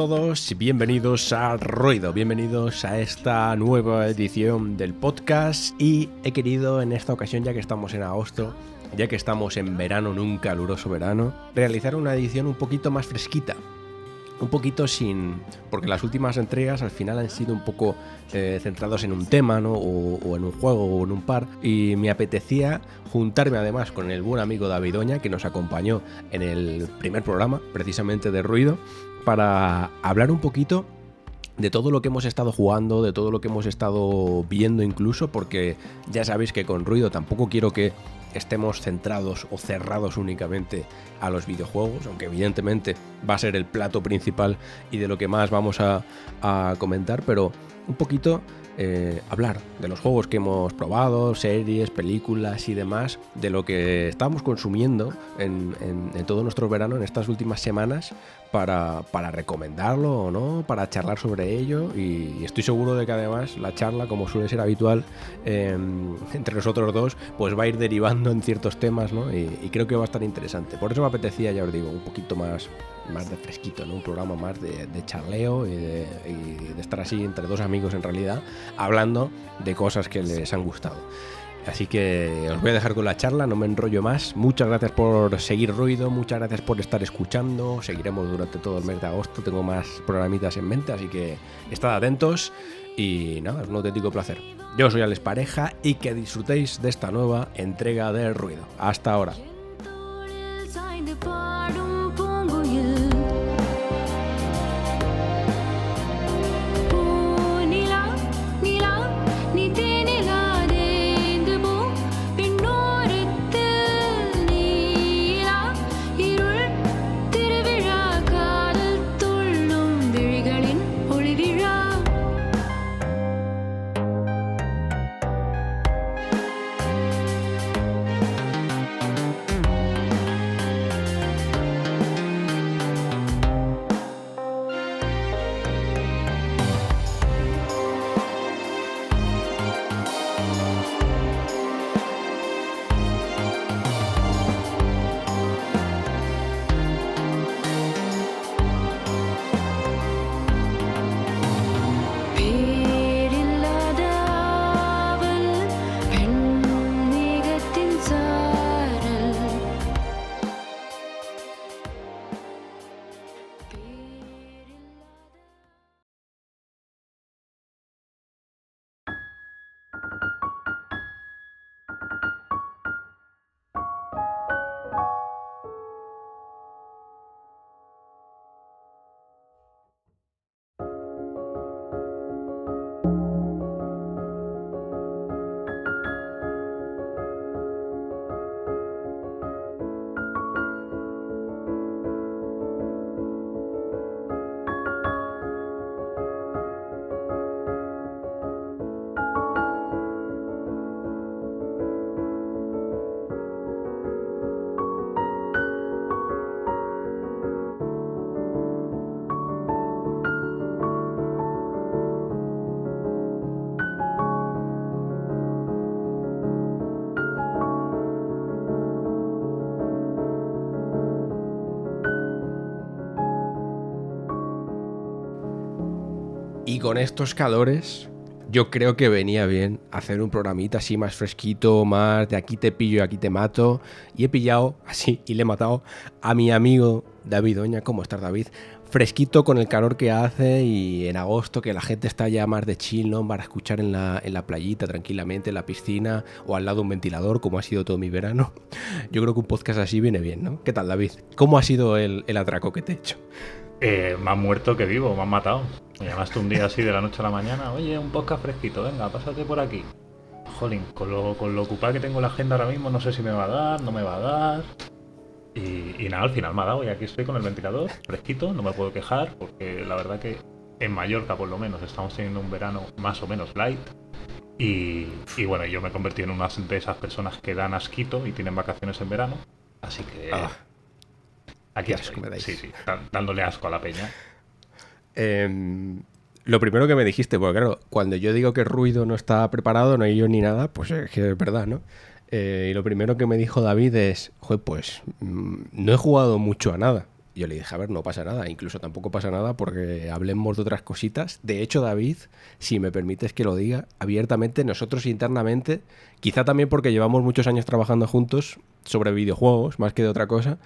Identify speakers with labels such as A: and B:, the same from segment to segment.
A: Todos, bienvenidos a Ruido, bienvenidos a esta nueva edición del podcast y he querido en esta ocasión, ya que estamos en agosto, ya que estamos en verano, en un caluroso verano, realizar una edición un poquito más fresquita, un poquito sin. Porque las últimas entregas al final han sido un poco eh, centrados en un tema, ¿no? O, en un juego o en un par. Y me apetecía juntarme además con el buen amigo David Oña, que nos acompañó en el primer programa, precisamente de ruido, para hablar un poquito de todo lo que hemos estado jugando, de todo lo que hemos estado viendo incluso, porque ya sabéis que con ruido tampoco quiero que estemos centrados o cerrados únicamente a los videojuegos, aunque evidentemente va a ser el plato principal y de lo que más vamos a, comentar, pero un poquito eh, hablar de los juegos que hemos probado, series, películas y demás, de lo que estamos consumiendo en, en todo nuestro verano en estas últimas semanas para, para, recomendarlo o no, para charlar sobre ello y, estoy seguro de que además la charla, como suele ser habitual em, entre nosotros dos, pues va a ir derivando en ciertos temas ¿no? y, creo que va a estar interesante. Por eso me apetecía, ya os digo, un poquito más, más de fresquito, ¿no? un programa más de, charleo y de, y de estar así entre dos amigos en realidad, hablando de cosas que les han gustado. Así que os voy a dejar con la charla, no me enrollo más. Muchas gracias por seguir ruido, muchas gracias por estar escuchando. Seguiremos durante todo el mes de agosto, tengo más programitas en mente, así que estad atentos y nada, es un auténtico placer. Yo soy Alex Pareja y que disfrutéis de esta nueva entrega del ruido. Hasta ahora. Con estos calores, yo creo que venía bien hacer un programita así más fresquito, más de aquí te pillo y aquí te mato. Y he pillado así y le he matado a mi amigo David Oña. ¿Cómo estás, David? Fresquito con el calor que hace y en agosto que la gente está ya más de chill, ¿no? Para escuchar en la, en la playita tranquilamente, en la piscina o al lado de un ventilador, como ha sido todo mi verano. Yo creo que un podcast así viene bien, ¿no? ¿Qué tal, David? ¿Cómo ha sido el, el atraco que te he hecho?
B: Eh, más muerto que vivo, me han matado. Me llamaste un día así de la noche a la mañana, oye, un podcast fresquito, venga, pásate por aquí. Jolín, con lo, con lo ocupada que tengo la agenda ahora mismo, no sé si me va a dar, no me va a dar. Y, nada, al final me ha dado y aquí estoy con el ventilador, fresquito, no me puedo quejar, porque la verdad que en Mallorca por lo menos estamos teniendo un verano más o menos light. Y, bueno, yo me he convertido en una de esas personas que dan asquito y tienen vacaciones en verano. Así que... Ah. Aquí asco me dais. Sí, sí, dándole asco a la peña.
A: Em, lo primero que me dijiste, porque claro, cuando yo digo que el ruido no está preparado, no hay yo ni nada, pues es que es verdad, ¿no? Eh, y lo primero que me dijo David es, Joder, pues mm, no he jugado mucho a nada. yo le dije, a ver, no pasa nada, incluso tampoco pasa nada porque hablemos de otras cositas. De hecho, David, si me permites que lo diga abiertamente, nosotros internamente, quizá también porque llevamos muchos años trabajando juntos sobre videojuegos, más que de otra cosa,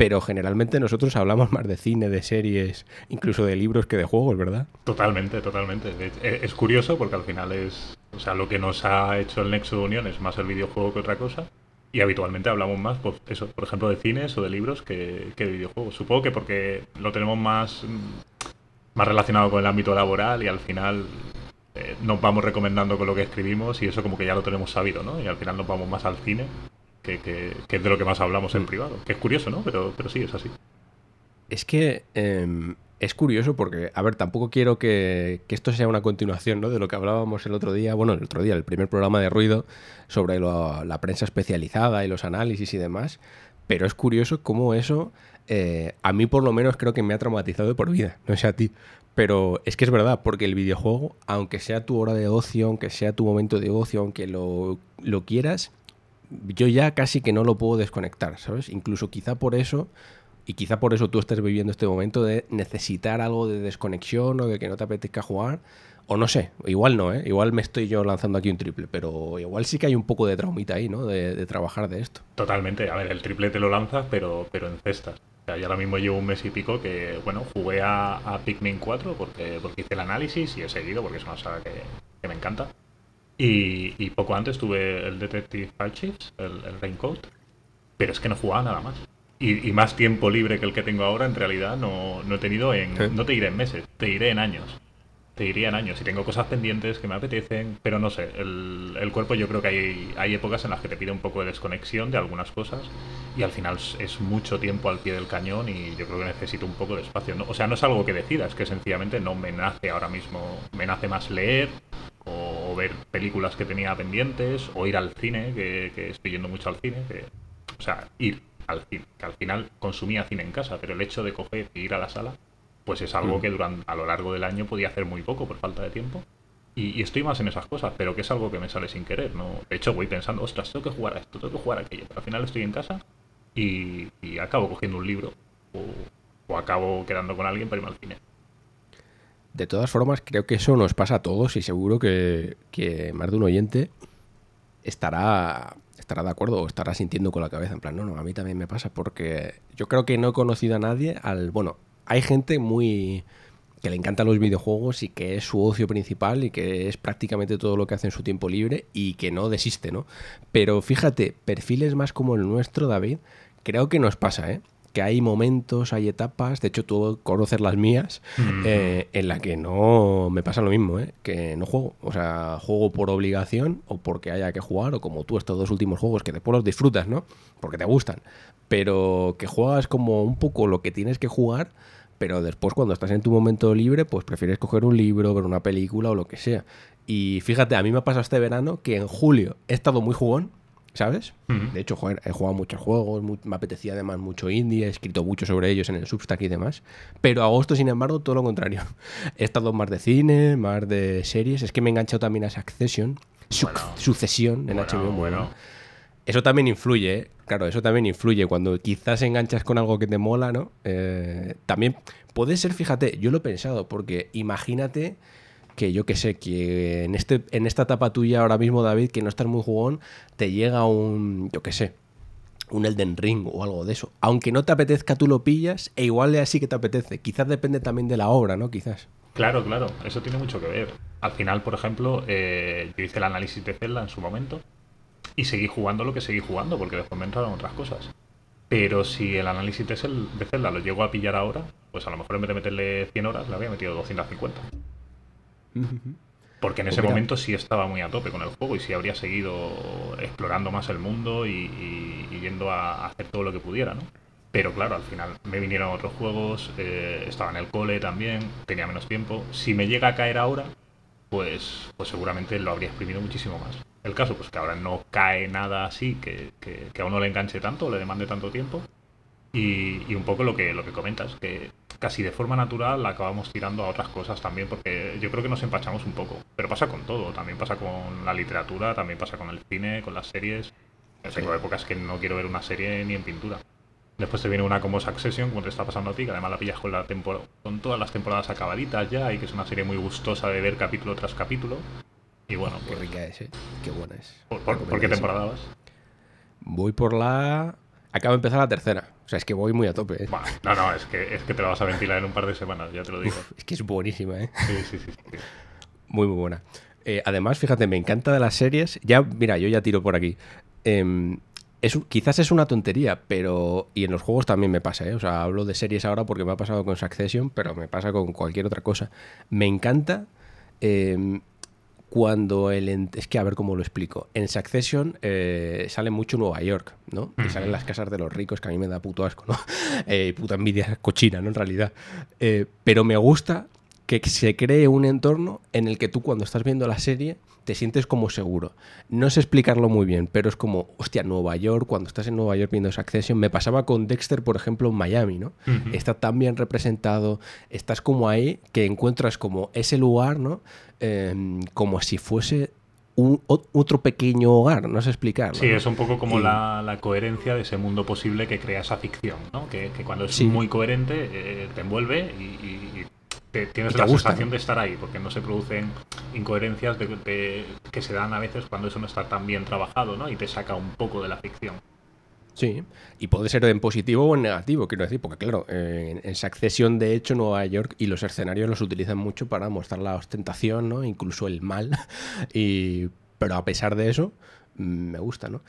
A: pero generalmente nosotros hablamos más de cine, de series, incluso de libros que de juegos, ¿verdad?
B: Totalmente, totalmente. Eh, es curioso porque al final es, o sea, lo que nos ha hecho el nexo de unión es más el videojuego que otra cosa. Y habitualmente hablamos más, pues eso, por ejemplo, de cines o de libros que, de videojuegos. Supongo que porque lo tenemos más, más relacionado con el ámbito laboral y al final eh, nos vamos recomendando con lo que escribimos y eso como que ya lo tenemos sabido, ¿no? Y al final nos vamos más al cine, que, que, es de lo que más hablamos en mm. privado. Que es curioso, ¿no? Pero, pero sí, es así.
A: Es que em, es curioso porque, a ver, tampoco quiero que, esto sea una continuación ¿no? de lo que hablábamos el otro día, bueno, el otro día, el primer programa de ruido sobre la prensa especializada y los análisis y demás, pero es curioso cómo eso, eh, a mí por lo menos creo que me ha traumatizado de por vida, no sé a ti. Pero es que es verdad, porque el videojuego, aunque sea tu hora de ocio, aunque sea tu momento de ocio, aunque lo, lo quieras, yo ya casi que no lo puedo desconectar, ¿sabes? Incluso quizá por eso y quizá por eso tú estés viviendo este momento de necesitar algo de desconexión o de que no te apetezca jugar. O no sé, igual no, ¿eh? Igual me estoy yo lanzando aquí un triple, pero igual sí que hay un poco de traumita ahí, ¿no? De, trabajar de esto.
B: Totalmente. A ver, el triple te lo lanzas, pero, pero en cestas. O sea, yo ahora mismo llevo un mes y pico que, bueno, jugué a, a Pikmin 4 porque, porque hice el análisis y he seguido porque es una saga que, me encanta. Y, y, poco antes tuve el Detective Archives, el, el Raincoat, pero es que no jugaba nada más y, más tiempo libre que el que tengo ahora, en realidad no, no he tenido en. No te iré en meses, te iré en años. Te iré en años. Y tengo cosas pendientes que me apetecen, pero no sé. El, cuerpo, yo creo que hay, hay épocas en las que te pide un poco de desconexión de algunas cosas. Y al final es mucho tiempo al pie del cañón y yo creo que necesito un poco de espacio. ¿no? O sea, no es algo que decidas, que sencillamente no me nace ahora mismo. Me nace más leer o ver películas que tenía pendientes o ir al cine, que, que estoy yendo mucho al cine. Que, o sea, ir al cine, que al final consumía cine en casa, pero el hecho de coger e ir a la sala, pues es algo mm. que durante, a lo largo del año podía hacer muy poco por falta de tiempo. Y, estoy más en esas cosas, pero que es algo que me sale sin querer, ¿no? De hecho, voy pensando, ostras, tengo que jugar a esto, tengo que jugar a aquello, pero al final estoy en casa y, acabo cogiendo un libro o, acabo quedando con alguien para irme al cine.
A: De todas formas, creo que eso nos pasa a todos y seguro que, que más de un oyente estará estará de acuerdo o estará sintiendo con la cabeza. En plan, no, no, a mí también me pasa porque yo creo que no he conocido a nadie al. Bueno, hay gente muy. que le encantan los videojuegos y que es su ocio principal y que es prácticamente todo lo que hace en su tiempo libre y que no desiste, ¿no? Pero fíjate, perfiles más como el nuestro, David, creo que nos pasa, ¿eh? que hay momentos, hay etapas, de hecho tú conoces las mías, eh, en la que no me pasa lo mismo, ¿eh? que no juego. O sea, juego por obligación o porque haya que jugar, o como tú estos dos últimos juegos que después los disfrutas, ¿no? Porque te gustan. Pero que juegas como un poco lo que tienes que jugar, pero después cuando estás en tu momento libre, pues prefieres coger un libro, ver una película o lo que sea. Y fíjate, a mí me ha pasado este verano que en julio he estado muy jugón, ¿sabes? De hecho, he jugado muchos juegos, me apetecía además mucho indie, he escrito mucho sobre ellos en el Substack y demás. Pero agosto, sin embargo, todo lo contrario. He estado más de cine, más de series. Es que me he enganchado también a Succession, Sucesión en HBO. Bueno. Eso también influye, ¿eh? claro, eso también influye. Cuando quizás enganchas con algo que te mola, ¿no? Eh, también puede ser, fíjate, yo lo he pensado, porque imagínate que yo que sé, que en, este, en esta etapa tuya ahora mismo, David, que no estás muy jugón, te llega un, yo que sé, un Elden Ring o algo de eso. Aunque no te apetezca, tú lo pillas e igual de así que te apetece. Quizás depende también de la obra, ¿no? Quizás.
B: Claro, claro, eso tiene mucho que ver. Al final, por ejemplo, eh, yo hice el análisis de Zelda en su momento y seguí jugando lo que seguí jugando porque después me entraron otras cosas. Pero si el análisis de Zelda lo llego a pillar ahora, pues a lo mejor en vez de meterle 100 horas le había metido 250. Porque en ese momento sí estaba muy a tope con el juego y sí habría seguido explorando más el mundo y, yendo a hacer todo lo que pudiera, ¿no? Pero claro, al final me vinieron otros juegos, eh, estaba en el cole también, tenía menos tiempo. Si me llega a caer ahora, pues, pues seguramente lo habría exprimido muchísimo más. El caso, pues que ahora no cae nada así que, que, a uno le enganche tanto, o le demande tanto tiempo. Y, un poco lo que, lo que comentas, que casi de forma natural la acabamos tirando a otras cosas también, porque yo creo que nos empachamos un poco. Pero pasa con todo, también pasa con la literatura, también pasa con el cine, con las series. Tengo épocas que no quiero ver una serie ni en pintura. Después te viene una como Succession, como te está pasando a ti, que además la pillas con, la con todas las temporadas acabaditas ya y que es una serie muy gustosa de ver capítulo tras capítulo. Y bueno,
A: Qué
B: pues,
A: rica es, ¿eh? Qué buena es.
B: ¿por, por- por qué temporada vas?
A: Voy por la... Acabo de empezar la tercera. O sea, es que voy muy a tope, ¿eh?
B: No, no, es que, es que te la vas a ventilar en un par de semanas, ya te lo digo.
A: Uf, es que es buenísima, ¿eh?
B: Sí, sí, sí. sí.
A: Muy, muy buena. Eh, además, fíjate, me encanta de las series. Ya, mira, yo ya tiro por aquí. Em, es, quizás es una tontería, pero. Y en los juegos también me pasa, ¿eh? O sea, hablo de series ahora porque me ha pasado con Succession, pero me pasa con cualquier otra cosa. Me encanta. em, cuando el. Es que a ver cómo lo explico. En Succession eh, sale mucho Nueva York, ¿no? Y salen las casas de los ricos, que a mí me da puto asco, ¿no? Eh, puta envidia cochina, ¿no? En realidad. Eh, pero me gusta que se cree un entorno en el que tú cuando estás viendo la serie te sientes como seguro. No sé explicarlo muy bien, pero es como, hostia, Nueva York, cuando estás en Nueva York viendo Succession, me pasaba con Dexter, por ejemplo, en Miami, ¿no? Está tan bien representado, estás como ahí, que encuentras como ese lugar, ¿no? Eh, como si fuese un, otro pequeño hogar, no sé explicarlo.
B: Sí, es un poco como la, la coherencia de ese mundo posible que crea esa ficción, ¿no? Que, que cuando es
A: Sí.
B: muy coherente eh, te envuelve y te- tienes
A: te
B: la
A: gusta,
B: sensación
A: ¿no?
B: de estar ahí, porque no se producen incoherencias de- de- que se dan a veces cuando eso no está tan bien trabajado, ¿no? Y te saca un poco de la ficción.
A: Sí, y puede ser en positivo o en negativo, quiero decir, porque claro, en, en Succession, de hecho, Nueva York y los escenarios los utilizan mucho para mostrar la ostentación, ¿no? Incluso el mal. Y, pero a pesar de eso, me gusta, ¿no?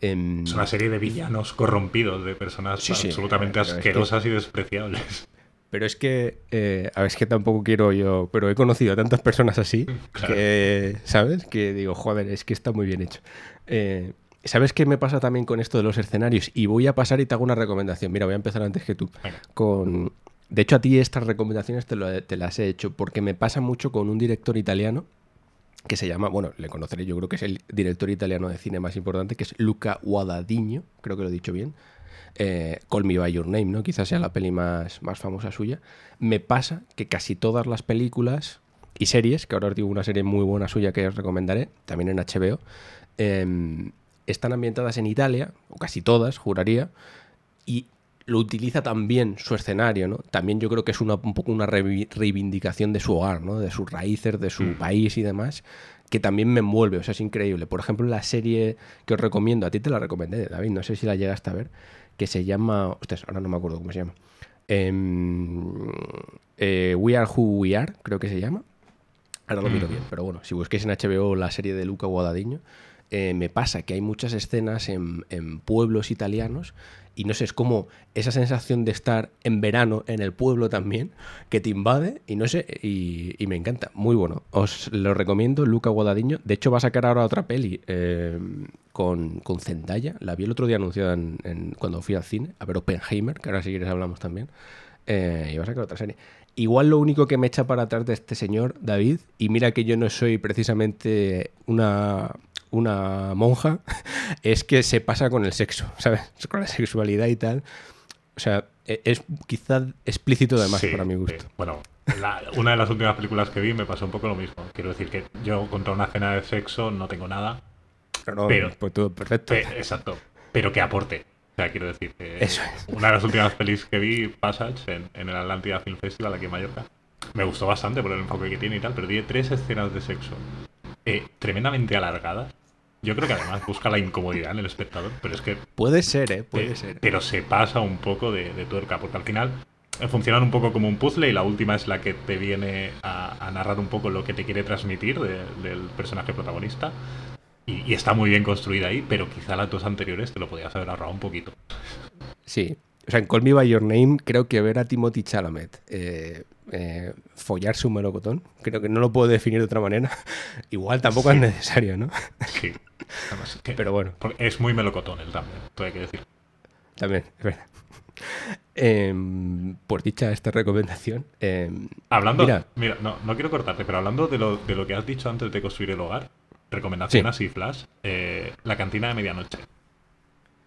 A: Em,
B: Es una serie de villanos corrompidos, de personas
A: Sí, sí,
B: absolutamente
A: pero es que-
B: asquerosas y despreciables.
A: Pero es que, eh, a ver, es que tampoco quiero yo, pero he conocido a tantas personas así
B: Claro.
A: que, ¿sabes? Que digo, joder, es que está muy bien hecho. Eh, ¿Sabes qué me pasa también con esto de los escenarios? Y voy a pasar y te hago una recomendación. Mira, voy a empezar antes que tú.
B: Venga.
A: Con... De hecho, a ti estas recomendaciones te, lo- te las he hecho porque me pasa mucho con un director italiano que se llama, bueno, le conoceré, yo creo que es el director italiano de cine más importante, que es Luca Guadagnino, creo que lo he dicho bien. Eh, Call Me By Your Name, ¿no? Quizás sea la peli más, más famosa suya. Me pasa que casi todas las películas y series, que ahora os digo una serie muy buena suya que os recomendaré, también en HBO, em, están ambientadas en Italia, o casi todas, juraría, y lo utiliza también su escenario, ¿no? También yo creo que es una, un poco una reivindicación de su hogar, ¿no? De sus raíces, de su
B: Mm.
A: país y demás, que también me envuelve, o sea, es increíble. Por ejemplo, la serie que os recomiendo, a ti te la recomendé, David, no sé si la llegaste a ver, que se llama, ostras, ahora no me acuerdo cómo se llama. Em, eh, We Are Who We Are, creo que se llama. Ahora lo miro
B: Mm.
A: bien, pero bueno, si busquéis en HBO la serie de Luca Guadagnino, eh, me pasa que hay muchas escenas en, en pueblos italianos y no sé, es como esa sensación de estar en verano en el pueblo también, que te invade y no sé, y, me encanta, muy bueno. Os lo recomiendo, Luca Guadagnino. De hecho, va a sacar ahora otra peli eh, con, con Zendaya. La vi el otro día anunciada en- cuando fui al cine, a ver Oppenheimer, que ahora si quieres hablamos también. Eh, y va a sacar otra serie. Igual lo único que me echa para atrás de este señor, David, y mira que yo no soy precisamente una, una monja, es que se pasa con el sexo, ¿sabes? Con la sexualidad y tal. O sea, e- es quizá explícito además
B: Sí,
A: para mi gusto.
B: eh, bueno, la- una de las últimas películas que vi me pasó un poco lo mismo. Quiero decir que yo contra una escena de sexo no tengo nada.
A: Pero no,
B: pero-
A: pues todo perfecto.
B: Pe- exacto. Pero que aporte. O sea, quiero decir que
A: Eso es.
B: una de las últimas pelis que vi, Passage, en, en el Atlántida Film Festival aquí en Mallorca, me gustó bastante por el enfoque que tiene y tal, pero tiene tres escenas de sexo eh, tremendamente alargadas. Yo creo que además busca la incomodidad en el espectador, pero es que
A: Puede ser, ¿eh? Puede
B: eh,
A: ser.
B: Pero se pasa un poco de, de tuerca, porque al final eh, funcionan un poco como un puzzle y la última es la que te viene a, a narrar un poco lo que te quiere transmitir de- del personaje protagonista. Y, y está muy bien construida ahí, pero quizá las dos anteriores te lo podías haber ahorrado un poquito.
A: Sí. O sea, en Call Me By Your Name creo que ver a Timothy Chalamet eh, eh, follarse un melocotón, creo que no lo puedo definir de otra manera. Igual tampoco es necesario, ¿no?
B: Sí. Además, que-
A: Pero bueno,
B: es muy melocotón él también, todo hay que decir.
A: también, es verdad. Em, por dicha esta recomendación, em,
B: Hablando,
A: Mira.
B: mira, no, no quiero cortarte, pero hablando de lo, de lo que has dicho antes de construir el hogar, recomendación
A: Sí.
B: así, Flash, eh, la cantina de medianoche.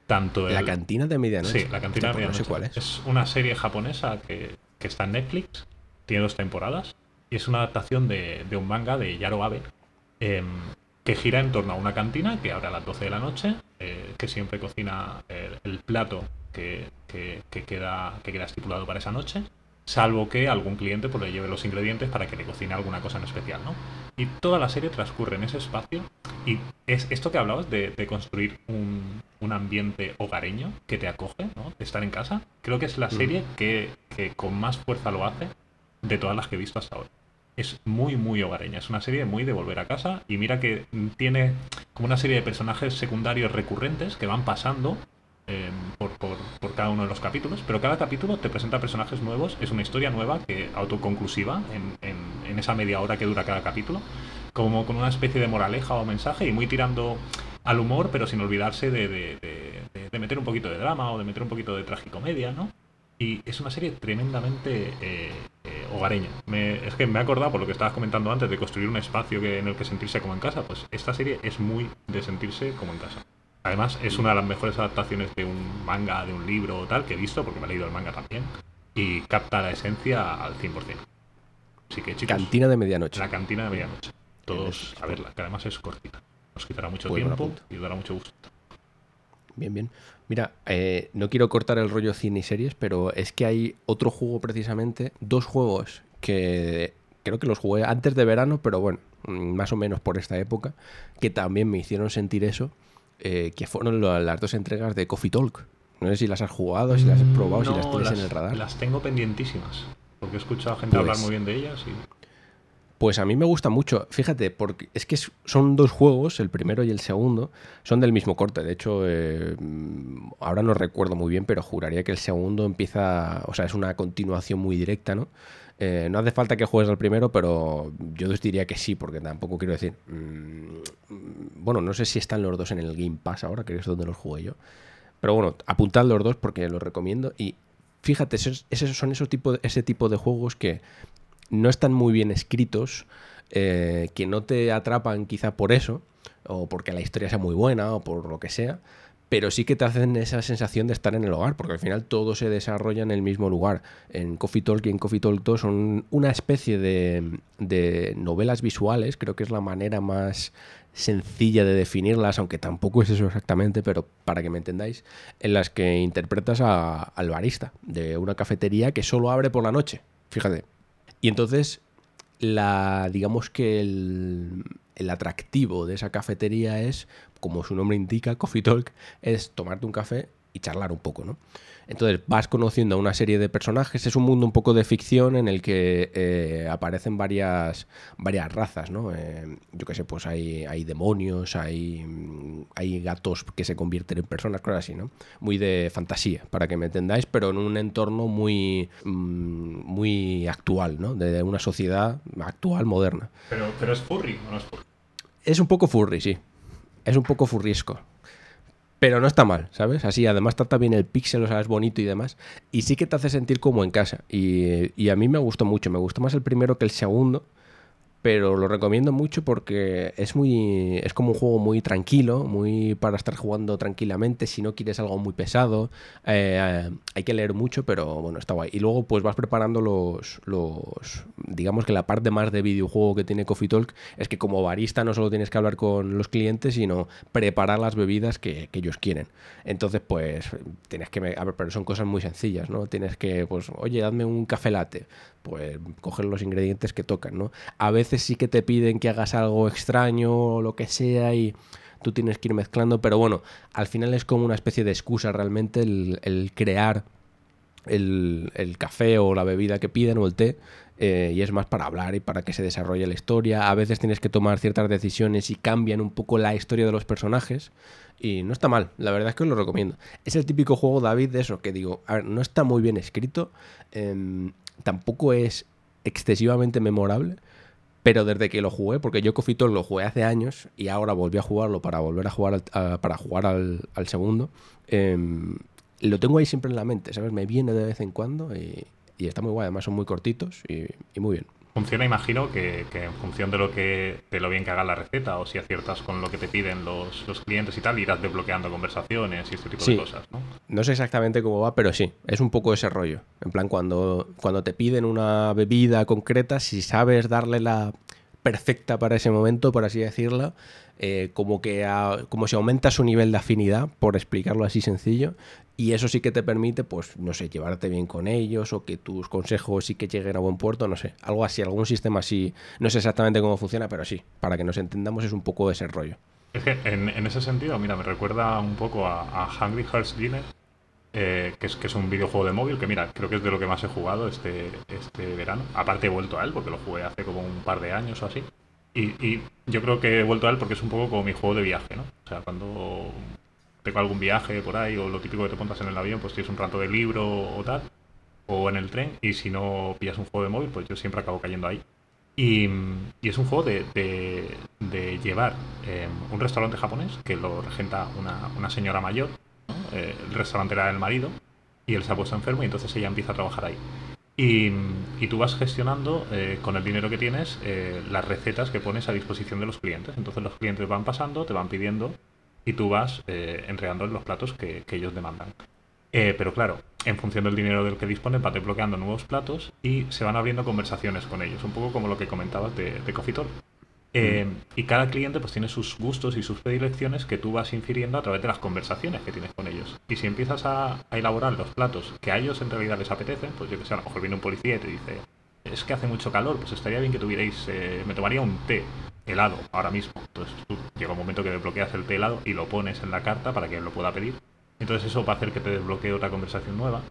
B: Tanto
A: la cantina de medianoche.
B: Sí, la cantina de
A: Tampoco No sé
B: medianoche.
A: cuál es.
B: una serie japonesa que, que está en Netflix, tiene dos temporadas, y es una adaptación de, de un manga de Yaro Abe, em, que gira en torno a una cantina que abre a las 12 de la noche, eh, que siempre cocina el, el plato que, queda, que queda estipulado para esa noche, salvo que algún cliente pues, le lleve los ingredientes para que le cocine alguna cosa en especial, ¿no? Y toda la serie transcurre en ese espacio y es esto que hablabas de, construir un, ambiente hogareño que te acoge, ¿no? De estar en casa. Creo que es la serie que, que con más fuerza lo hace de todas las que he visto hasta ahora es muy, muy hogareña. Es una serie muy de volver a casa. Y mira que tiene como una serie de personajes secundarios recurrentes que van pasando em, por, cada uno de los capítulos. Pero cada capítulo te presenta personajes nuevos. Es una historia nueva, que autoconclusiva, en, esa media hora que dura cada capítulo. Como con una especie de moraleja o mensaje y muy tirando al humor, pero sin olvidarse de, de meter un poquito de drama o de meter un poquito de tragicomedia, ¿no? Y es una serie tremendamente eh, eh, hogareña. es que me he acordado por lo que estabas comentando antes de construir un espacio que, en el que sentirse como en casa. Pues esta serie es muy de sentirse como en casa. Además, es una de las mejores adaptaciones de un manga, de un libro o tal que he visto, porque me he leído el manga también. Y capta la esencia al 100%. Así que, chicos.
A: Cantina de medianoche.
B: La cantina de medianoche. Todos a verla, que además es cortita. Nos quitará mucho tiempo y dará mucho gusto.
A: Bien, bien. Mira, eh, no quiero cortar el rollo cine y series, pero es que hay otro juego precisamente, dos juegos que creo que los jugué antes de verano, pero bueno, mm, más o menos por esta época, que también me hicieron sentir eso, eh, que fueron las dos entregas de Coffee Talk. No sé si las has jugado, si las has probado, si las tienes en el radar.
B: Las tengo pendientísimas, porque he escuchado a gente hablar pues muy bien de ellas y...
A: Pues a mí me gusta mucho. Fíjate, porque es que son dos juegos, el primero y el segundo, son del mismo corte. De hecho, eh, ahora no recuerdo muy bien, pero juraría que el segundo empieza, o sea, es una continuación muy directa, ¿no? Eh, no hace falta que juegues al primero, pero yo diría que sí, porque tampoco quiero decir. Mm, bueno, no sé si están los dos en el Game Pass ahora, que es donde los jugué yo. Pero bueno, apuntad los dos porque los recomiendo. Y fíjate, esos, son esos tipo, ese tipo de juegos que no están muy bien escritos, eh, que no te atrapan quizá por eso, o porque la historia sea muy buena, o por lo que sea, pero sí que te hacen esa sensación de estar en el hogar, porque al final todo se desarrolla en el mismo lugar. En Coffee Talk y en Coffee Talk 2 son una especie de, de novelas visuales, creo que es la manera más sencilla de definirlas, aunque tampoco es eso exactamente, pero para que me entendáis, en las que interpretas al barista de una cafetería que solo abre por la noche. Fíjate, y entonces, la, digamos que el, el atractivo de esa cafetería es, como su nombre indica, Coffee Talk, es tomarte un café y charlar un poco, ¿no? Entonces vas conociendo a una serie de personajes, es un mundo un poco de ficción en el que eh, aparecen varias, varias razas, ¿no? Eh, yo qué sé, pues hay, hay demonios, hay, hay gatos que se convierten en personas, cosas así, ¿no? Muy de fantasía, para que me entendáis, pero en un entorno muy, mm, muy actual, ¿no? De una sociedad actual, moderna.
B: Pero, pero es furry o no es furry?
A: Es un poco furry, sí. Es un poco furriesco. Pero no está mal, ¿sabes? Así, además trata bien el píxel, o sea, es bonito y demás. Y sí que te hace sentir como en casa. Y, y a mí me gustó mucho. Me gustó más el primero que el segundo pero lo recomiendo mucho porque es muy es como un juego muy tranquilo, muy para estar jugando tranquilamente, si no quieres algo muy pesado, eh, hay que leer mucho, pero bueno, está guay. Y luego pues vas preparando los, los, digamos que la parte más de videojuego que tiene Coffee Talk es que como barista no solo tienes que hablar con los clientes, sino preparar las bebidas que, ellos quieren. Entonces pues tienes que, a ver, pero son cosas muy sencillas, ¿no? Tienes que, pues, oye, dame un café latte pues coger los ingredientes que tocan, ¿no? A veces sí que te piden que hagas algo extraño o lo que sea y tú tienes que ir mezclando, pero bueno, al final es como una especie de excusa realmente el, crear el, café o la bebida que piden o el té eh, y es más para hablar y para que se desarrolle la historia. A veces tienes que tomar ciertas decisiones y cambian un poco la historia de los personajes y no está mal, la verdad es que os lo recomiendo. Es el típico juego, David, de eso que digo, a ver, no está muy bien escrito, em, tampoco es excesivamente memorable, pero desde que lo jugué, porque yo Coffee lo jugué hace años y ahora volví a jugarlo para volver a jugar al, para jugar al, segundo, em, lo tengo ahí siempre en la mente, ¿sabes? Me viene de vez en cuando y, está muy guay, además son muy cortitos y muy bien.
B: Funciona, imagino, que, en función de lo que de lo bien que haga la receta o si aciertas con lo que te piden los, clientes y tal, irás desbloqueando conversaciones y este tipo de cosas, ¿no?
A: No sé exactamente cómo va, pero sí, es un poco ese rollo. En plan, cuando, cuando te piden una bebida concreta, si sabes darle la perfecta para ese momento, por así decirlo, eh, como que como se aumenta su nivel de afinidad, por explicarlo así sencillo, y eso sí que te permite, pues, no sé, llevarte bien con ellos o que tus consejos sí que lleguen a buen puerto, no sé, algo así, algún sistema así, no sé exactamente cómo funciona, pero sí, para que nos entendamos es un poco ese rollo.
B: Es que en, ese sentido, mira, me recuerda un poco a, Hungry Hearts Dinner, eh, que, es, que es un videojuego de móvil, que mira, creo que es de lo que más he jugado este, este verano. Aparte he vuelto a él, porque lo jugué hace como un par de años o así. Y, yo creo que he vuelto a él porque es un poco como mi juego de viaje, ¿no? O sea, cuando tengo algún viaje por ahí o lo típico que te montas en el avión, pues tienes un rato de libro o tal, o en el tren, y si no pillas un juego de móvil, pues yo siempre acabo cayendo ahí. Y, es un juego de, de, llevar em, un restaurante japonés que lo regenta una, una señora mayor. Eh, el restaurante era del marido y él se ha puesto enfermo y entonces ella empieza a trabajar ahí. Y, tú vas gestionando eh, con el dinero que tienes eh, las recetas que pones a disposición de los clientes. Entonces los clientes van pasando, te van pidiendo y tú vas eh, entregando los platos que, ellos demandan. pero claro, en función del dinero del que dispones, vas desbloqueando nuevos platos y se van abriendo conversaciones con ellos, un poco como lo que comentabas de, de. Eh, y cada cliente pues tiene sus gustos y sus predilecciones que tú vas infiriendo a través de las conversaciones que tienes con ellos. Y si empiezas a, elaborar los platos que a ellos en realidad les apetecen, pues yo que sé, a lo mejor viene un policía y te dice, es que hace mucho calor, pues estaría bien que tuvierais, eh, me tomaría un té helado ahora mismo. Entonces tú llega un momento que desbloqueas el té helado y lo pones en la carta para que él lo pueda pedir. Entonces eso va a hacer que te desbloquee otra conversación nueva.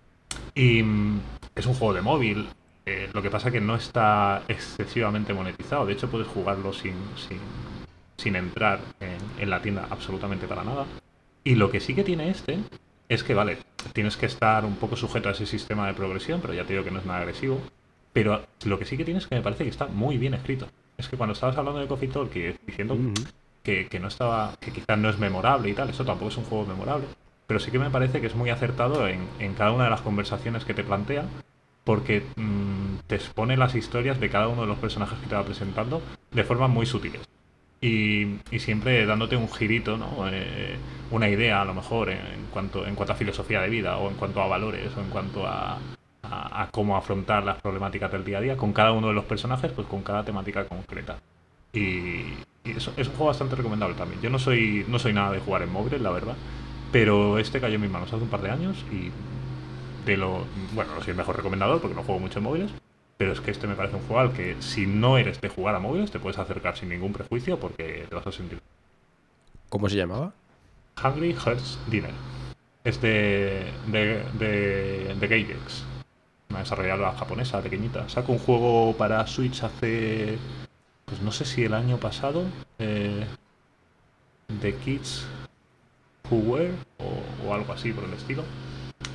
B: Y mm, es un juego de móvil, eh, lo que pasa es que no está excesivamente monetizado. De hecho, puedes jugarlo sin, sin, entrar en, la tienda absolutamente para nada. Y lo que sí que tiene este es que, vale, tienes que estar un poco sujeto a ese sistema de progresión, pero ya te digo que no es nada agresivo. Pero lo que sí que tiene es que me parece que está muy bien escrito. Es que cuando estabas hablando de Coffee Talk y diciendo que, no estaba, que quizás no es memorable y tal, eso tampoco es un juego memorable. Pero sí que me parece que es muy acertado en, en cada una de las conversaciones que te plantea porque mm, te expone las historias de cada uno de los personajes que te va presentando de formas muy sutiles. Y, siempre dándote un girito, ¿no? Eh, una idea a lo mejor en, cuanto, en cuanto a filosofía de vida o en cuanto a valores o en cuanto a, cómo afrontar las problemáticas del día a día con cada uno de los personajes, pues con cada temática concreta. Y, eso es un juego bastante recomendable también. Yo no soy, no soy nada de jugar en móviles, la verdad, pero este cayó en mis manos hace un par de años y de lo. Bueno, no soy el mejor recomendador porque no juego mucho en móviles. Pero es que este me parece un juego al que si no eres de jugar a móviles te puedes acercar sin ningún prejuicio porque te vas a sentir.
A: ¿Cómo se llamaba?
B: Hungry Hearts Dinner. Es de, de, de, de Gagex. Una desarrolladora japonesa pequeñita. Sacó un juego para Switch hace. Pues no sé si el año pasado. Eh, The Kids Who Were o, o algo así por el estilo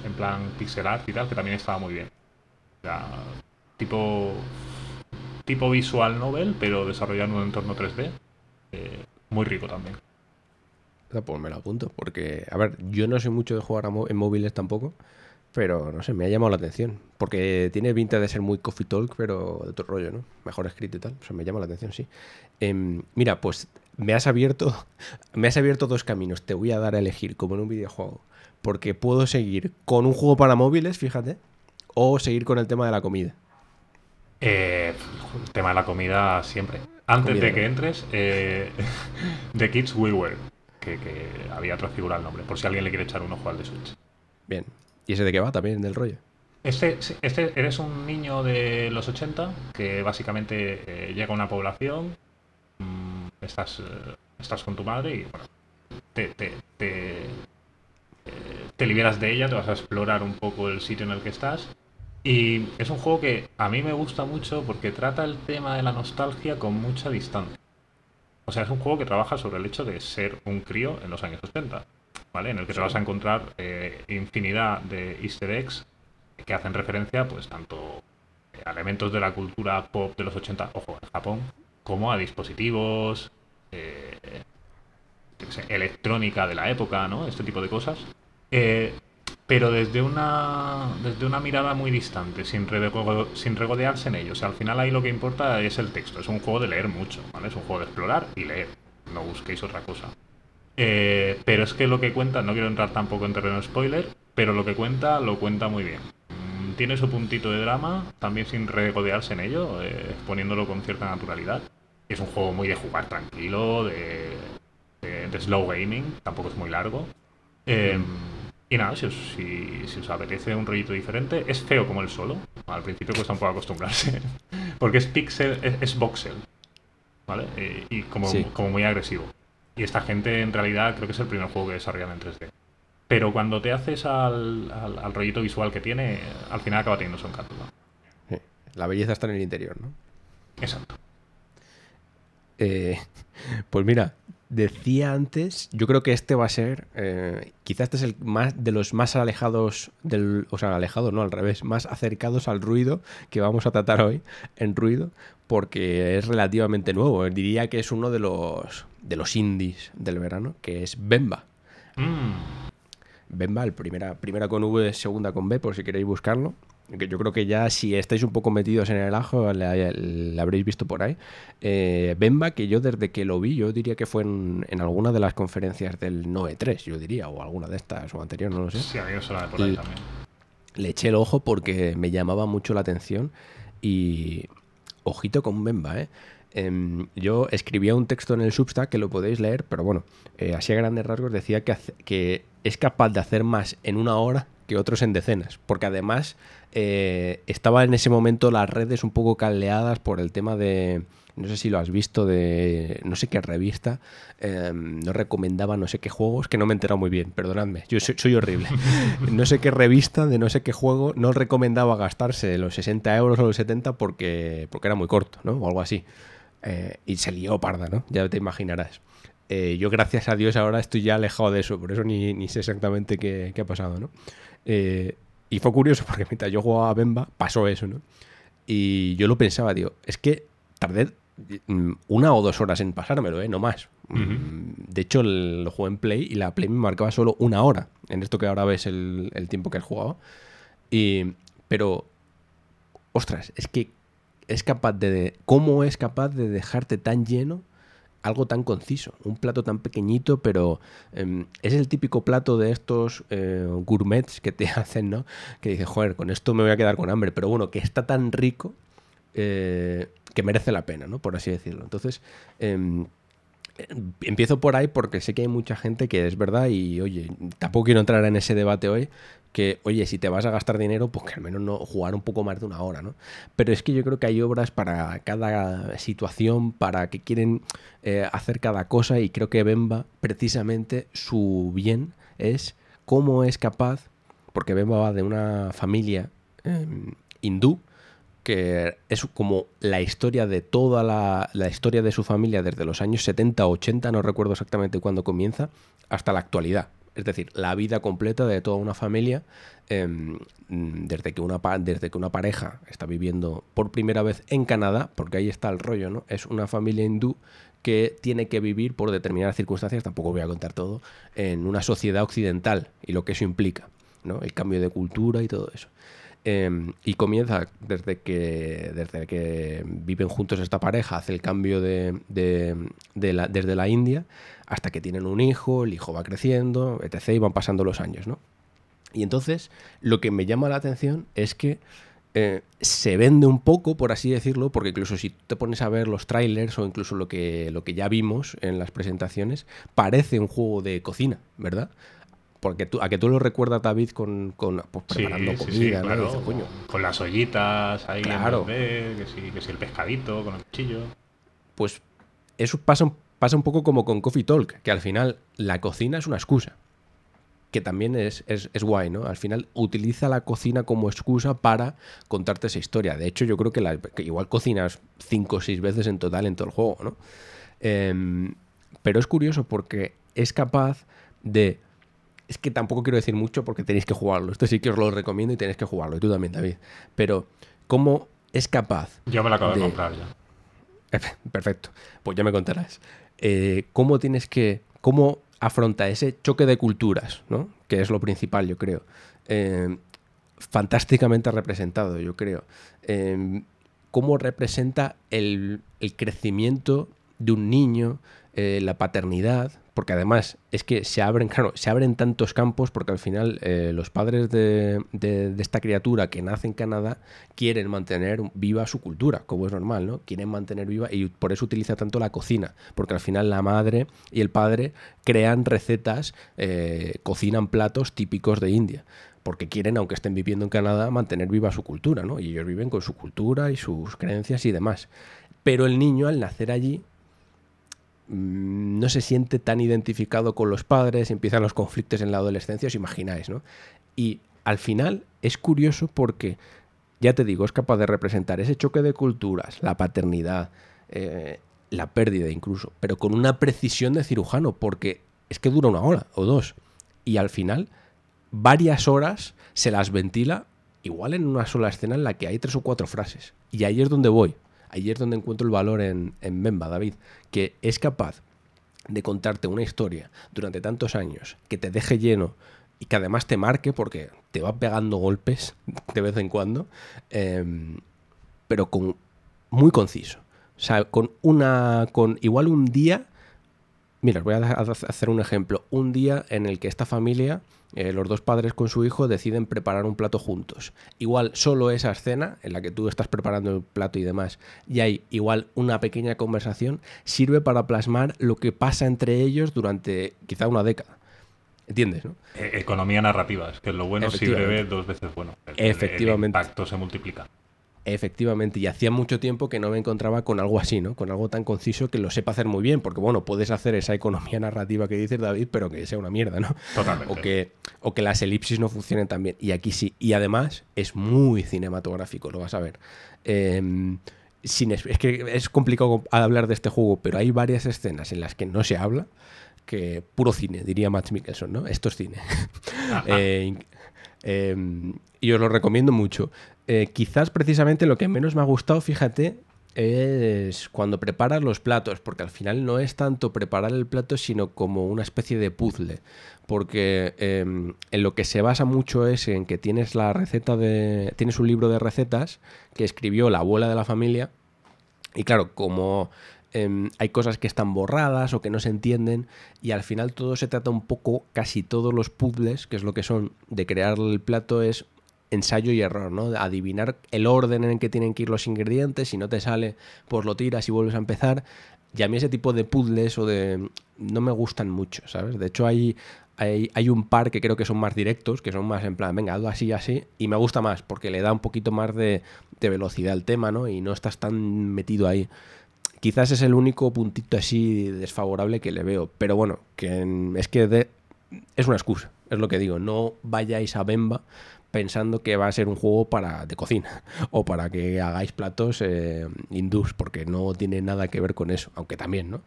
B: en plan pixel art y tal, que también estaba muy bien. O sea, tipo, tipo visual novel, pero desarrollando un entorno 3D. Eh, muy rico también.
A: Pues me lo apunto, porque, a ver, yo no sé mucho de jugar en móviles tampoco, pero no sé, me ha llamado la atención. Porque tiene pinta de ser muy coffee talk, pero de otro rollo, ¿no? Mejor escrito y tal. O sea, me llama la atención, sí. Em, mira, pues me has abierto. Me has abierto dos caminos. Te voy a dar a elegir, como en un videojuego porque puedo seguir con un juego para móviles, fíjate, o seguir con el tema de la comida.
B: Eh, el tema de la comida siempre. Antes de que entres, eh, The Kids Will Wear, que, había transfigurado el nombre, por si alguien le quiere echar un ojo al de Switch.
A: Bien. ¿Y ese de qué va también, del rollo?
B: Este, este eres un niño de los 80 que básicamente eh, llega a una población, mm, estás, eh, estás con tu madre y bueno, te, te liberas de ella, te vas a explorar un poco el sitio en el que estás. Y es un juego que a mí me gusta mucho porque trata el tema de la nostalgia con mucha distancia. O sea, es un juego que trabaja sobre el hecho de ser un crío en los años 80, ¿vale? En el que te vas a encontrar eh, infinidad de easter eggs que hacen referencia, pues, tanto a elementos de la cultura pop de los 80, ojo, en Japón, como a dispositivos, eh, electrónica de la época, ¿no? Este tipo de cosas. Eh, pero desde una, desde una mirada muy distante, sin, regodearse en ello. O sea, al final ahí lo que importa es el texto. Es un juego de leer mucho, ¿vale? Es un juego de explorar y leer. No busquéis otra cosa. Eh, pero es que lo que cuenta, no quiero entrar tampoco en terreno spoiler, pero lo que cuenta lo cuenta muy bien. Mm, tiene su puntito de drama, también sin regodearse en ello, eh, poniéndolo con cierta naturalidad. es un juego muy de jugar tranquilo, de, slow gaming, tampoco es muy largo. Em, y nada, si os, apetece un rollito diferente, es feo como el solo. Al principio cuesta un poco acostumbrarse. Porque es pixel, es, voxel. ¿Vale? Y, como, como muy agresivo. Y esta gente en realidad creo que es el primer juego que desarrollan en 3D. Pero cuando te haces al, al, rollito visual que tiene, al final acaba teniendo su encanto.
A: La belleza está en el interior, ¿no?
B: Exacto.
A: Eh, pues mira, decía antes, yo creo que este va a ser, eh, quizás este es el más de los más alejados del, o sea, alejados, no al revés, más acercados al ruido que vamos a tratar hoy en ruido, porque es relativamente nuevo. Diría que es uno de los de los indies del verano, que es Bemba. Mm. Bemba, el primera, primera con V, segunda con B, por si queréis buscarlo. Que yo creo que ya si estáis un poco metidos en el ajo, le, habréis visto por ahí. Eh, Bemba, que yo desde que lo vi, yo diría que fue en, alguna de las conferencias del Noe 3, yo diría, o alguna de estas, o anterior, no lo sé.
B: Sí, a mí me suena por ahí también.
A: Le eché el ojo porque me llamaba mucho la atención y ojito con Bemba, ¿eh? Em, yo escribía un texto en el Substack que lo podéis leer, pero bueno, eh, así a grandes rasgos decía que, que es capaz de hacer más en una hora que otros en decenas, porque además eh, estaba en ese momento las redes un poco caldeadas por el tema de, no sé si lo has visto, de no sé qué revista, em, no recomendaba no sé qué juegos, que no me he enterado muy bien, perdonadme, yo soy, horrible. no sé qué revista de no sé qué juego no recomendaba gastarse los 60 euros o los 70 porque, porque era muy corto, ¿no? O algo así. Eh, y se lió parda, ¿no? Ya te imaginarás. Eh, yo, gracias a Dios, ahora estoy ya alejado de eso, por eso ni, sé exactamente qué, ha pasado, ¿no? Eh, y fue curioso porque mientras yo jugaba a Bemba, pasó eso, ¿no? Y yo lo pensaba, digo, es que tardé mm, una o dos horas en pasármelo, ¿eh? No más. Mm, de hecho, lo jugué en Play y la Play me marcaba solo una hora, en esto que ahora ves el, el tiempo que he jugado. Y, pero, ostras, es que es capaz de. ¿Cómo es capaz de dejarte tan lleno algo tan conciso? Un plato tan pequeñito, pero em, es el típico plato de estos eh, gourmets que te hacen, ¿no? Que dices, joder, con esto me voy a quedar con hambre, pero bueno, que está tan rico eh, que merece la pena, ¿no? Por así decirlo. Entonces. Em, empiezo por ahí porque sé que hay mucha gente que es verdad y oye, tampoco quiero entrar en ese debate hoy, que, oye, si te vas a gastar dinero, pues que al menos no jugar un poco más de una hora, ¿no? Pero es que yo creo que hay obras para cada situación, para que quieren eh, hacer cada cosa, y creo que Bemba, precisamente, su bien es cómo es capaz, porque Bemba va de una familia em, hindú, que es como la historia de toda la, la, historia de su familia desde los años 70 o 80, no recuerdo exactamente cuándo comienza, hasta la actualidad es decir, la vida completa de toda una familia, em, desde, que una, desde que una pareja está viviendo por primera vez en Canadá, porque ahí está el rollo, ¿no? Es una familia hindú que tiene que vivir por determinadas circunstancias, tampoco voy a contar todo, en una sociedad occidental y lo que eso implica, ¿no? El cambio de cultura y todo eso. Em, y comienza desde que, desde que viven juntos esta pareja, hace el cambio de, la, desde la India hasta que tienen un hijo, el hijo va creciendo, etc. y van pasando los años, ¿no? Y entonces lo que me llama la atención es que eh, se vende un poco, por así decirlo, porque incluso si te pones a ver los trailers o incluso lo que, lo que ya vimos en las presentaciones, parece un juego de cocina, ¿verdad? Porque tú, a que tú lo recuerdas, David, con, con pues, preparando comida,
B: Con las ollitas ahí, claro. que, sí, que el pescadito, con el cuchillo.
A: Pues eso pasa, pasa un poco como con Coffee Talk, que al final la cocina es una excusa. Que también es, es, guay, ¿no? Al final utiliza la cocina como excusa para contarte esa historia. De hecho, yo creo que, igual cocinas cinco o seis veces en total en todo el juego, ¿no? Em, pero es curioso porque es capaz de es que tampoco quiero decir mucho porque tenéis que jugarlo. Esto sí que os lo recomiendo y tenéis que jugarlo. Y tú también, David. Pero, ¿cómo es capaz?
B: Yo me lo acabo de, comprar ya.
A: Perfecto. Pues ya me contarás. Eh, ¿Cómo tienes que. ¿Cómo afronta ese choque de culturas, ¿no? Que es lo principal, yo creo. Eh, fantásticamente representado, yo creo. Eh, cómo representa el, el, crecimiento de un niño eh, la paternidad, porque además es que se abren, claro, se abren tantos campos porque al final eh, los padres de, esta criatura que nace en Canadá quieren mantener viva su cultura, como es normal, ¿no? Quieren mantener viva y por eso utiliza tanto la cocina, porque al final la madre y el padre crean recetas, eh, cocinan platos típicos de India porque quieren, aunque estén viviendo en Canadá, mantener viva su cultura, ¿no? Y ellos viven con su cultura y sus creencias y demás. Pero el niño, al nacer allí, no se siente tan identificado con los padres, empiezan los conflictos en la adolescencia, os imagináis, ¿no? Y al final es curioso porque, ya te digo, es capaz de representar ese choque de culturas, la paternidad, eh, la pérdida incluso, pero con una precisión de cirujano, porque es que dura una hora o dos. Y al final, varias horas se las ventila igual en una sola escena en la que hay tres o cuatro frases. Y ahí es donde voy. Ahí es donde encuentro el valor en, en Memba, David, que es capaz de contarte una historia durante tantos años que te deje lleno y que además te marque porque te va pegando golpes de vez en cuando, em, pero con muy conciso. O sea, con una. con igual un día. Mira, os voy a hacer un ejemplo. Un día en el que esta familia eh, los dos padres con su hijo deciden preparar un plato juntos. Igual solo esa escena en la que tú estás preparando el plato y demás, y hay igual una pequeña conversación, sirve para plasmar lo que pasa entre ellos durante quizá una década. ¿Entiendes? ¿no?
B: E-, economía narrativa, es que lo bueno si breve dos veces bueno.
A: Efectivamente.
B: El impacto se multiplica.
A: Efectivamente, y hacía mucho tiempo que no me encontraba con algo así, ¿no? Con algo tan conciso que lo sepa hacer muy bien, porque bueno, puedes hacer esa economía narrativa que dices David, pero que sea una mierda, ¿no?
B: Totalmente.
A: O que, o que las elipsis no funcionen tan bien. Y aquí sí. Y además es muy cinematográfico, lo vas a ver. Em, sin, es que es complicado hablar de este juego, pero hay varias escenas en las que no se habla, que puro cine, diría Matt Mikkelson, ¿no? Esto es cine. eh, em, y os lo recomiendo mucho. Eh, quizás precisamente lo que menos me ha gustado, fíjate, es cuando preparas los platos, porque al final no es tanto preparar el plato, sino como una especie de puzzle. Porque em, en lo que se basa mucho es en que tienes la receta de. tienes un libro de recetas que escribió la abuela de la familia. Y claro, como em, hay cosas que están borradas o que no se entienden, y al final todo se trata un poco, casi todos los puzzles, que es lo que son de crear el plato, es ensayo y error, ¿no? Adivinar el orden en el que tienen que ir los ingredientes, si no te sale, pues lo tiras y vuelves a empezar. Y a mí ese tipo de puzzles o de... no me gustan mucho, ¿sabes? De hecho hay, hay, un par que creo que son más directos, que son más en plan, venga, hazlo así así, y me gusta más, porque le da un poquito más de, velocidad al tema, ¿no? Y no estás tan metido ahí. Quizás es el único puntito así desfavorable que le veo, pero bueno, que es que es una excusa, es lo que digo, no vayáis a Bemba pensando que va a ser un juego para de cocina o para que hagáis platos eh, hindús, porque no tiene nada que ver con eso, aunque también, ¿no?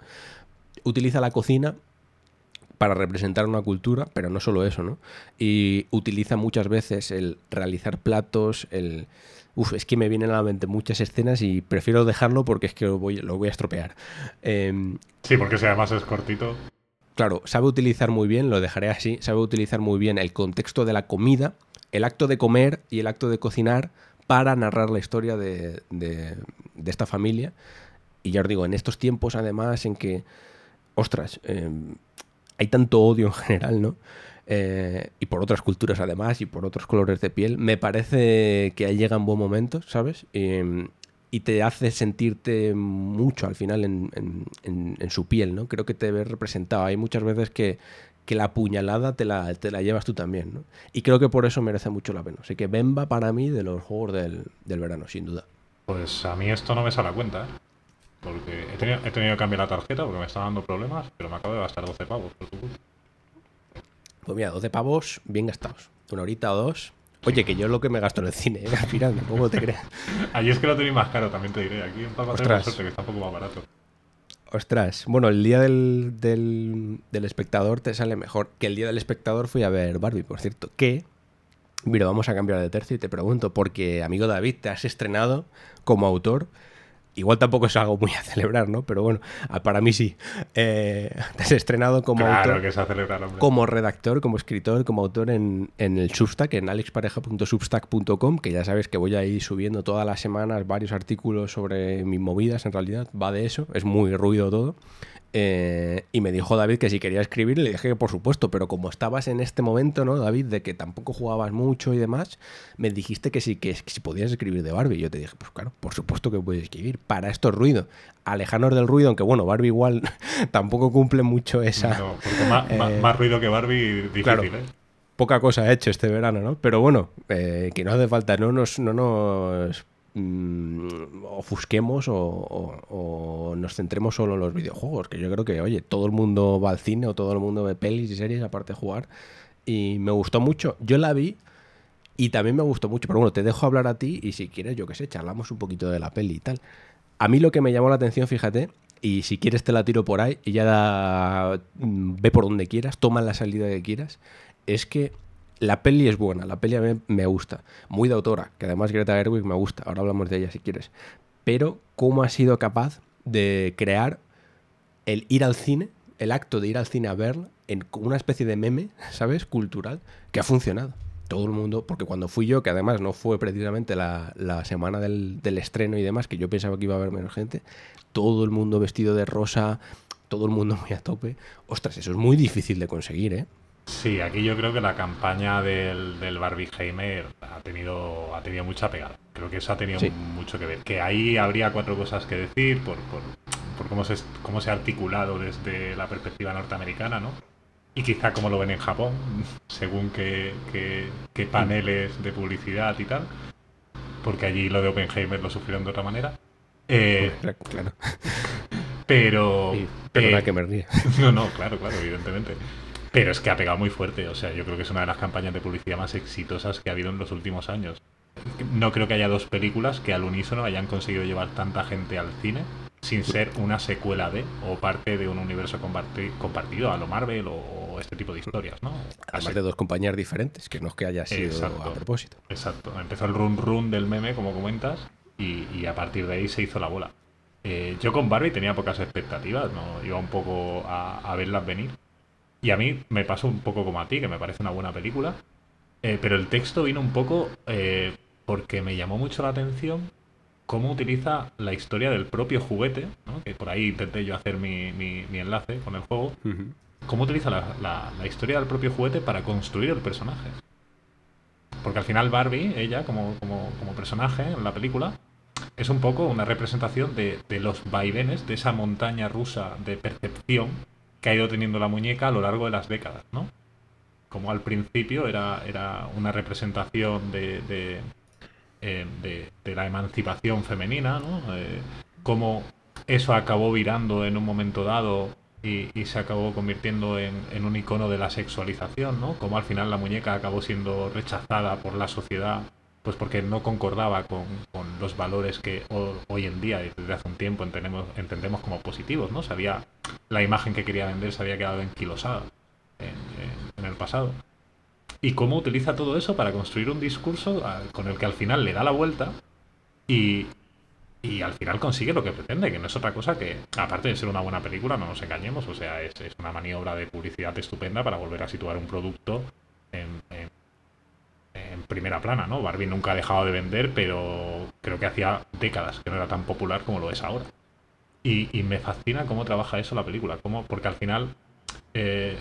A: Utiliza la cocina para representar una cultura, pero no solo eso, ¿no? Y utiliza muchas veces el realizar platos, el... Uf, es que me vienen a la mente muchas escenas y prefiero dejarlo porque es que lo voy, lo voy a estropear. Em,
B: sí, porque si además es cortito.
A: Claro, sabe utilizar muy bien, lo dejaré así, sabe utilizar muy bien el contexto de la comida el acto de comer y el acto de cocinar para narrar la historia de, esta familia. Y ya os digo, en estos tiempos además en que, ostras, em, hay tanto odio en general, ¿no? Eh, y por otras culturas además y por otros colores de piel, me parece que llega un buen momento, ¿sabes? Y, te hace sentirte mucho al final en, en, su piel, ¿no? Creo que te ves representado. Hay muchas veces que, que la puñalada te la, te la llevas tú también. ¿no? Y creo que por eso merece mucho la pena. Así que Bemba para mí de los juegos del, verano, sin duda.
B: Pues a mí esto no me sale a cuenta, ¿eh? Porque he tenido, he tenido que cambiar la tarjeta porque me está dando problemas, pero me acabo de gastar 12 pavos, por supuesto.
A: Pues mira, 12 pavos bien gastados. Una horita o dos. Oye, que yo lo que me gasto en el cine, ¿eh? al final, tampoco te creas.
B: Allí es que lo tenéis más caro, también te diré. Aquí en Palma suerte que está un poco más barato.
A: Ostras, bueno, el día del, del, espectador te sale mejor. Que el día del espectador fui a ver Barbie, por cierto. Que, mira, vamos a cambiar de tercio y te pregunto, porque, amigo David, te has estrenado como autor Igual tampoco es algo muy a celebrar, ¿no? Pero bueno, para mí sí. Eh, te has estrenado como autor,
B: que es a celebrar,
A: como redactor, como escritor, como autor en, el Substack, en alexpareja.substack.com, que ya sabes que voy a ir subiendo todas las semanas varios artículos sobre mis movidas, en realidad va de eso, es muy ruido todo. Eh, y me dijo David que si quería escribir, le dije que por supuesto, pero como estabas en este momento, ¿no, David? De que tampoco jugabas mucho y demás, me dijiste que sí, que, si podías escribir de Barbie. Yo te dije, pues claro, por supuesto que puedes escribir. Para esto es ruido. Alejanos del ruido, aunque bueno, Barbie igual tampoco cumple mucho esa.
B: No, porque más, eh, ruido que Barbie, difícil, ¿eh?
A: Poca cosa ha hecho este verano, ¿no? Pero bueno, eh, que no hace falta, no nos, no nos Mm, ofusquemos o, nos centremos solo en los videojuegos. Que yo creo que, oye, todo el mundo va al cine o todo el mundo ve pelis y series aparte de jugar. Y me gustó mucho. Yo la vi y también me gustó mucho. Pero bueno, te dejo hablar a ti y si quieres, yo qué sé, charlamos un poquito de la peli y tal. A mí lo que me llamó la atención, fíjate, y si quieres te la tiro por ahí y ya mm, ve por donde quieras, toma la salida que quieras, es que la peli es buena, la peli a mí me gusta. Muy de autora, que además Greta Gerwig me gusta. Ahora hablamos de ella si quieres. Pero, ¿cómo ha sido capaz de crear el ir al cine, el acto de ir al cine a verla, en una especie de meme, ¿sabes? Cultural, que ha funcionado. Todo el mundo, porque cuando fui yo, que además no fue precisamente la, semana del, del, estreno y demás, que yo pensaba que iba a haber menos gente, todo el mundo vestido de rosa, todo el mundo muy a tope. Ostras, eso es muy difícil de conseguir, ¿eh?
B: Sí, aquí yo creo que la campaña del, del Heimer ha tenido, ha tenido mucha pegada. Creo que eso ha tenido mucho que ver. Que ahí habría cuatro cosas que decir por, por, cómo, se, cómo se ha articulado desde la perspectiva norteamericana, ¿no? Y quizá cómo lo ven en Japón, según qué, qué, paneles de publicidad y tal. Porque allí lo de Oppenheimer lo sufrieron de otra manera. Eh,
A: claro.
B: Pero.
A: pero que me.
B: No, no, claro, claro, evidentemente. Pero es que ha pegado muy fuerte. O sea, yo creo que es una de las campañas de publicidad más exitosas que ha habido en los últimos años. No creo que haya dos películas que al unísono hayan conseguido llevar tanta gente al cine sin ser una secuela de o parte de un universo compartido a lo Marvel o este tipo de historias, ¿no?
A: Además de dos compañías diferentes, que no es que haya sido a propósito.
B: Exacto. Empezó el run run del meme, como comentas, y, a partir de ahí se hizo la bola. Eh, yo con Barbie tenía pocas expectativas, no iba un poco a verlas venir y a mí me pasó un poco como a ti, que me parece una buena película. Eh, pero el texto vino un poco eh, porque me llamó mucho la atención cómo utiliza la historia del propio juguete, que por ahí intenté yo hacer mi, enlace con el juego, cómo utiliza la, historia del propio juguete para construir el personaje. Porque al final Barbie, ella como, como, personaje en la película, es un poco una representación de, de los vaivenes, de esa montaña rusa de percepción que ha ido teniendo la muñeca a lo largo de las décadas, ¿no? Como al principio era, era una representación de, de, eh, la emancipación femenina, ¿no? Eh, cómo eso acabó virando en un momento dado y, se acabó convirtiendo en, un icono de la sexualización, ¿no? Como al final la muñeca acabó siendo rechazada por la sociedad, pues porque no concordaba con, los valores que hoy en día, desde hace un tiempo, entendemos, como positivos, ¿no? Se la imagen que quería vender se había quedado enquilosada en, el pasado. Y cómo utiliza todo eso para construir un discurso con el que al final le da la vuelta y, al final consigue lo que pretende, que no es otra cosa que, aparte de ser una buena película, no nos engañemos, o sea, es, una maniobra de publicidad estupenda para volver a situar un producto en, en, primera plana, ¿no? Barbie nunca ha dejado de vender, pero creo que hacía décadas que no era tan popular como lo es ahora. Y, me fascina cómo trabaja eso la película, cómo, porque al final, eh,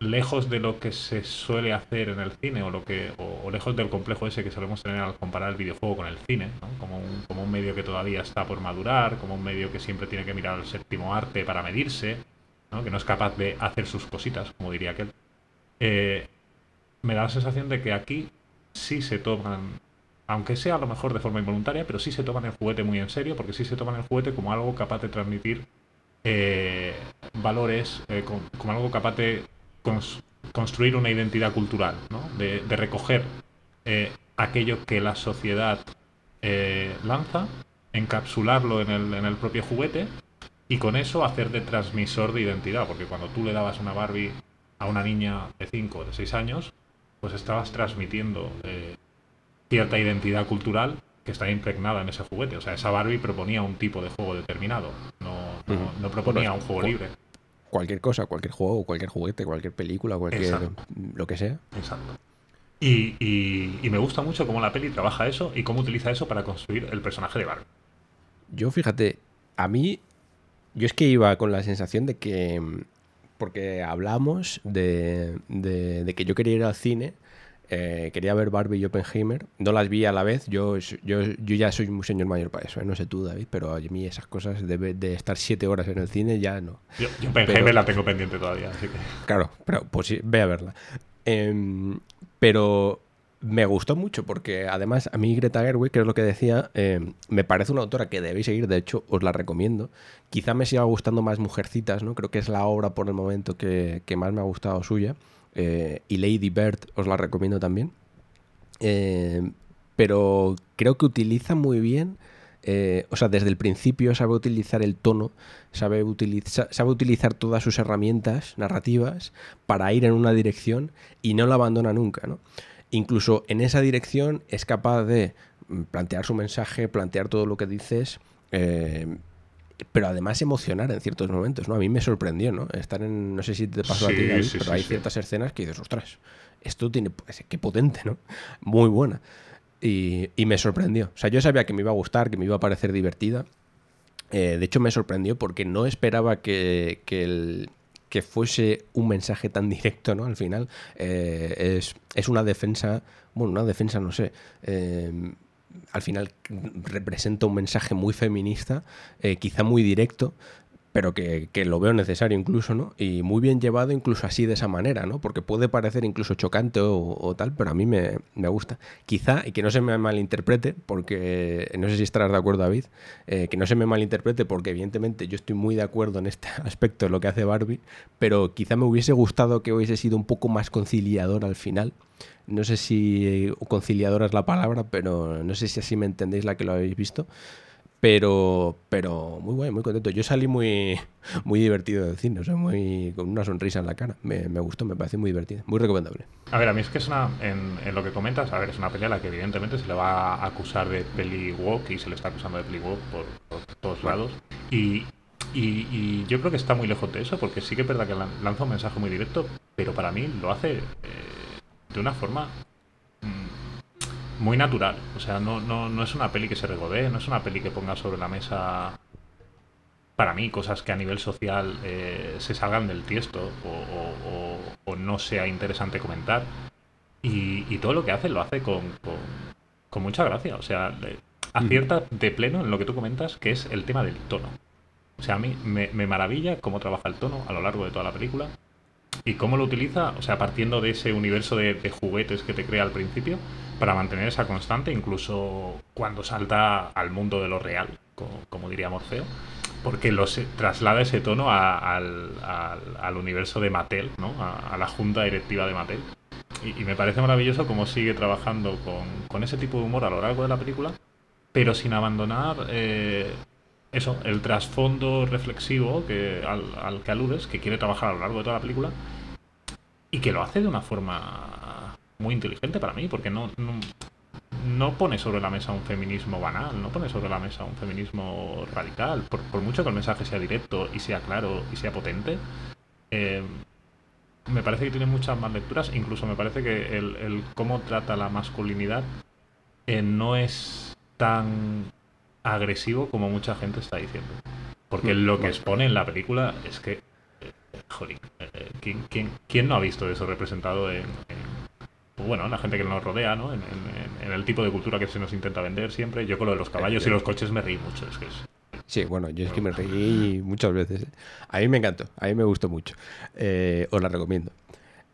B: lejos de lo que se suele hacer en el cine o, lo que, o, lejos del complejo ese que solemos tener al comparar el videojuego con el cine, como, un, como un medio que todavía está por madurar, como un medio que siempre tiene que mirar al séptimo arte para medirse, que no es capaz de hacer sus cositas, como diría aquel, eh, me da la sensación de que aquí sí se toman aunque sea a lo mejor de forma involuntaria, pero sí se toman el juguete muy en serio, porque sí se toman el juguete como algo capaz de transmitir eh, valores, eh, como, algo capaz de construir una identidad cultural, ¿no? de, recoger eh, aquello que la sociedad lanza, encapsularlo en el, en el propio juguete y con eso hacer de transmisor de identidad, porque cuando tú le dabas una Barbie a una niña de 5 o de 6 años, pues estabas transmitiendo cierta identidad cultural que está impregnada en ese juguete. O sea, esa Barbie proponía un tipo de juego determinado, no, no, proponía un juego libre.
A: Cualquier cosa, cualquier juego, cualquier juguete, cualquier película, cualquier lo que sea.
B: Exacto. Y, y, me gusta mucho cómo la peli trabaja eso y cómo utiliza eso para construir el personaje de Barbie.
A: Yo, fíjate, a mí Yo es que iba con la sensación de que. Porque hablamos de, de, que yo quería ir al cine. Eh, quería ver Barbie y Oppenheimer. No las vi a la vez. Yo, yo, yo ya soy un señor mayor para eso. ¿eh? No sé tú, David, pero a mí esas cosas de, de estar siete horas en el cine ya no.
B: Yo, Oppenheimer la tengo pendiente todavía, así que.
A: Claro, pero pues sí, ve a verla. Em, pero me gustó mucho porque además a mí Greta Gerwig, que es lo que decía, em, me parece una autora que debéis seguir, de hecho os la recomiendo. Quizá me siga gustando más Mujercitas, ¿no? Creo que es la obra por el momento que, más me ha gustado suya. Eh, y Lady Bird os la recomiendo también. Em, pero creo que utiliza muy bien eh, o sea, desde el principio sabe utilizar el tono, sabe, sabe utilizar todas sus herramientas narrativas para ir en una dirección y no la abandona nunca, ¿no? Incluso en esa dirección es capaz de mm, plantear su mensaje, plantear todo lo que dices, eh, pero además emocionar en ciertos momentos, ¿no? A mí me sorprendió, ¿no? Estar en, no sé si te pasó a ti, pero hay ciertas escenas que dices, ostras, esto tiene, pues, qué potente, ¿no? Muy buena. Y, me sorprendió. O sea, yo sabía que me iba a gustar, que me iba a parecer divertida. Eh, de hecho, me sorprendió porque no esperaba que, que, que, fuese un mensaje tan directo, ¿no? Al final, eh, es, es, una defensa, bueno, una defensa, no sé. Eh, al final representa un mensaje muy feminista, quizá muy directo, pero que, lo veo necesario incluso, ¿no? Y muy bien llevado incluso así de esa manera, ¿no? Porque puede parecer incluso chocante o, tal, pero a mí me, gusta. Quizá, y que no se me malinterprete, porque no sé si estarás de acuerdo, David, eh, que no se me malinterprete porque evidentemente yo estoy muy de acuerdo en este aspecto de lo que hace Barbie, pero quizá me hubiese gustado que hubiese sido un poco más conciliador al final. No sé si conciliadora es la palabra, pero no sé si así me entendéis la que lo habéis visto. Pero, pero muy bueno, muy contento. Yo salí muy, muy divertido del cine, o sea, muy, con una sonrisa en la cara. Me, gustó, me parece muy divertido, muy recomendable.
B: A ver, a mí es que es una, en, en, lo que comentas, a ver, es una peli a la que evidentemente se le va a acusar de peli woke y se le está acusando de peli woke por, todos lados. Y, y, yo creo que está muy lejos de eso, porque sí que es verdad que lanza un mensaje muy directo, pero para mí lo hace eh, de una forma muy natural. O sea, no, no, no es una peli que se regodee, no es una peli que ponga sobre la mesa, para mí, cosas que a nivel social eh, se salgan del tiesto o, no sea interesante comentar. Y, todo lo que hace lo hace con, con, mucha gracia. O sea, acierta de pleno en lo que tú comentas, que es el tema del tono. O sea, a mí me, me maravilla cómo trabaja el tono a lo largo de toda la película. ¿Y cómo lo utiliza? O sea, partiendo de ese universo de, juguetes que te crea al principio, para mantener esa constante, incluso cuando salta al mundo de lo real, como, diría Morfeo, porque los traslada ese tono al, universo de Mattel, ¿no? A, la junta directiva de Mattel. Y, me parece maravilloso cómo sigue trabajando con, ese tipo de humor a lo largo de la película, pero sin abandonar eh, eso, el trasfondo reflexivo que, al, que aludes, que quiere trabajar a lo largo de toda la película, y que lo hace de una forma muy inteligente para mí, porque no, no, pone sobre la mesa un feminismo banal, no pone sobre la mesa un feminismo radical, por, mucho que el mensaje sea directo y sea claro y sea potente. Eh, me parece que tiene muchas más lecturas, incluso me parece que el, cómo trata la masculinidad eh, no es tan agresivo como mucha gente está diciendo. Porque mm, lo que expone en la película es que, eh, joder, eh, ¿quién, quién, no ha visto eso representado en, pues bueno, la gente que nos rodea, ¿no? En, el tipo de cultura que se nos intenta vender siempre. Yo con lo de los caballos y los coches me reí mucho. Es que es,
A: Sí, bueno, yo es que me reí muchas veces. A mí me encantó, a mí me gustó mucho. os la recomiendo.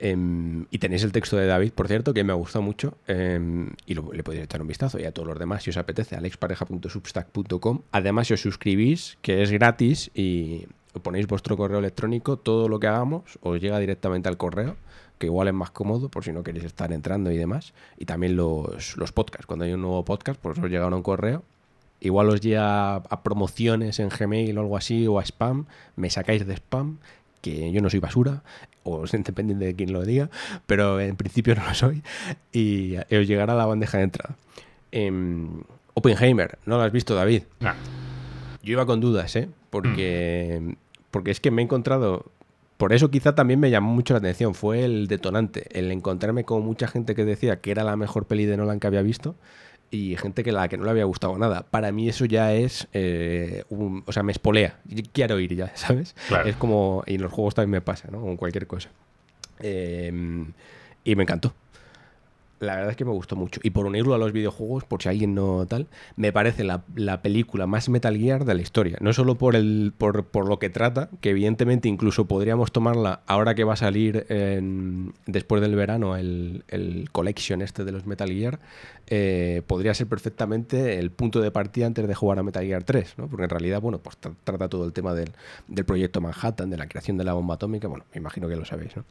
A: Em, y tenéis el texto de David, por cierto, que me ha gustado mucho em, y le podéis echar un vistazo. Y a todos los demás, si os apetece, alexpareja.substack.com. Además, si os suscribís, que es gratis, y ponéis vuestro correo electrónico, todo lo que hagamos os llega directamente al correo, que igual es más cómodo por si no queréis estar entrando y demás. Y también los, los podcasts. Cuando hay un nuevo podcast, pues os llega un correo igual os llega a promociones en Gmail o algo así o a spam, me sacáis de spam que yo no soy basura, o independiente de quién lo diga, pero en principio no lo soy, y os llegará la bandeja de entrada. Eh, Oppenheimer, ¿no lo has visto, David? Yo iba con dudas, ¿eh? Porque, porque es que me he encontrado... Por eso quizá también me llamó mucho la atención, fue el detonante, el encontrarme con mucha gente que decía que era la mejor peli de Nolan que había visto y gente que la que no le había gustado nada. Para mí eso ya es, eh, un, o sea, me espolea. quiero ir ya, ¿sabes? Es como, y en los juegos también me pasa, ¿no? Con cualquier cosa. Em, y me encantó la verdad es que me gustó mucho. Y por unirlo a los videojuegos, por si alguien no tal, me parece la, película más Metal Gear de la historia. No solo por, el, por, por, lo que trata, que evidentemente incluso podríamos tomarla ahora que va a salir después del verano el, el, collection este de los Metal Gear, eh, podría ser perfectamente el punto de partida antes de jugar a Metal Gear 3, ¿no? Porque en realidad, bueno, pues trata todo el tema del, del proyecto Manhattan, de la creación de la bomba atómica, bueno, me imagino que lo sabéis, ¿no?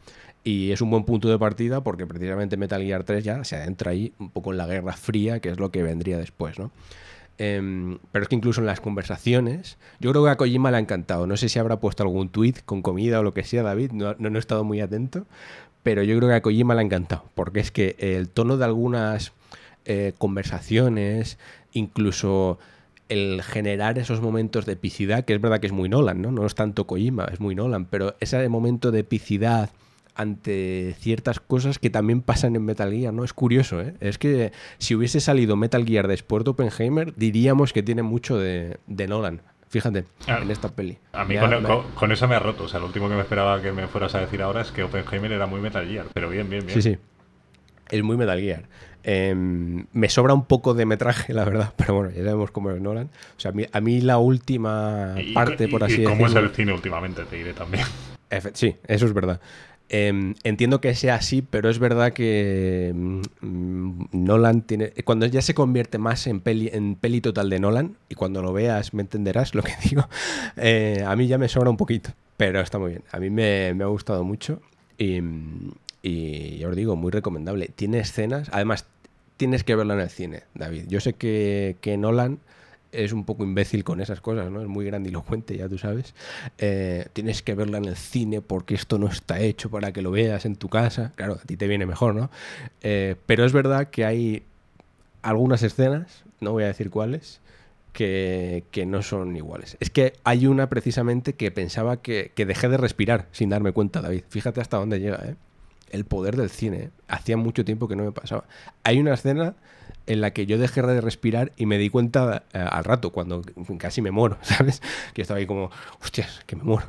A: Y es un buen punto de partida porque precisamente Metal Gear 3 ya se adentra ahí un poco en la Guerra Fría, que es lo que vendría después, ¿no? Em, pero es que incluso en las conversaciones, yo creo que a Kojima le ha encantado. No sé si habrá puesto algún tweet con comida o lo que sea, David, no, no, he estado muy atento, pero yo creo que a Kojima le ha encantado, porque es que el tono de algunas eh, conversaciones, incluso el generar esos momentos de epicidad, que es verdad que es muy Nolan, ¿no? No es tanto Kojima, es muy Nolan, pero ese momento de epicidad ante ciertas cosas que también pasan en Metal Gear, ¿no? Es curioso, ¿eh? Es que si hubiese salido Metal Gear después de Oppenheimer, diríamos que tiene mucho de, Nolan. Fíjate, ah, en esta peli.
B: A mí con, eso me ha roto. O sea, lo último que me esperaba que me fueras a decir ahora es que Oppenheimer era muy Metal Gear. Pero bien, bien, bien.
A: Sí, sí. Es muy Metal Gear. Em, me sobra un poco de metraje, la verdad, pero bueno, ya sabemos cómo es Nolan. O sea, a mí, la última parte, por así decirlo.
B: cómo es el cine últimamente, te diré también.
A: sí, eso es verdad. Em, entiendo que sea así, pero es verdad que mm, Nolan tiene. Cuando ya se convierte más en peli, en peli total de Nolan, y cuando lo veas me entenderás lo que digo, eh, a mí ya me sobra un poquito, pero está muy bien. A mí me, ha gustado mucho y, y ya os digo, muy recomendable. Tiene escenas, además tienes que verla en el cine, David. Yo sé que, que Nolan es un poco imbécil con esas cosas, ¿no? Es muy grandilocuente, ya tú sabes. Eh, tienes que verla en el cine porque esto no está hecho para que lo veas en tu casa. Claro, a ti te viene mejor, ¿no? Eh, pero es verdad que hay algunas escenas, no voy a decir cuáles, que, no son iguales. Es que hay una precisamente que pensaba que, que dejé de respirar sin darme cuenta, David. Fíjate hasta dónde llega, ¿eh? El poder del cine. Hacía mucho tiempo que no me pasaba. Hay una escena en la que yo dejé de respirar y me di cuenta eh, al rato, cuando casi me muero, ¿sabes? Que estaba ahí como, hostias, que me muero.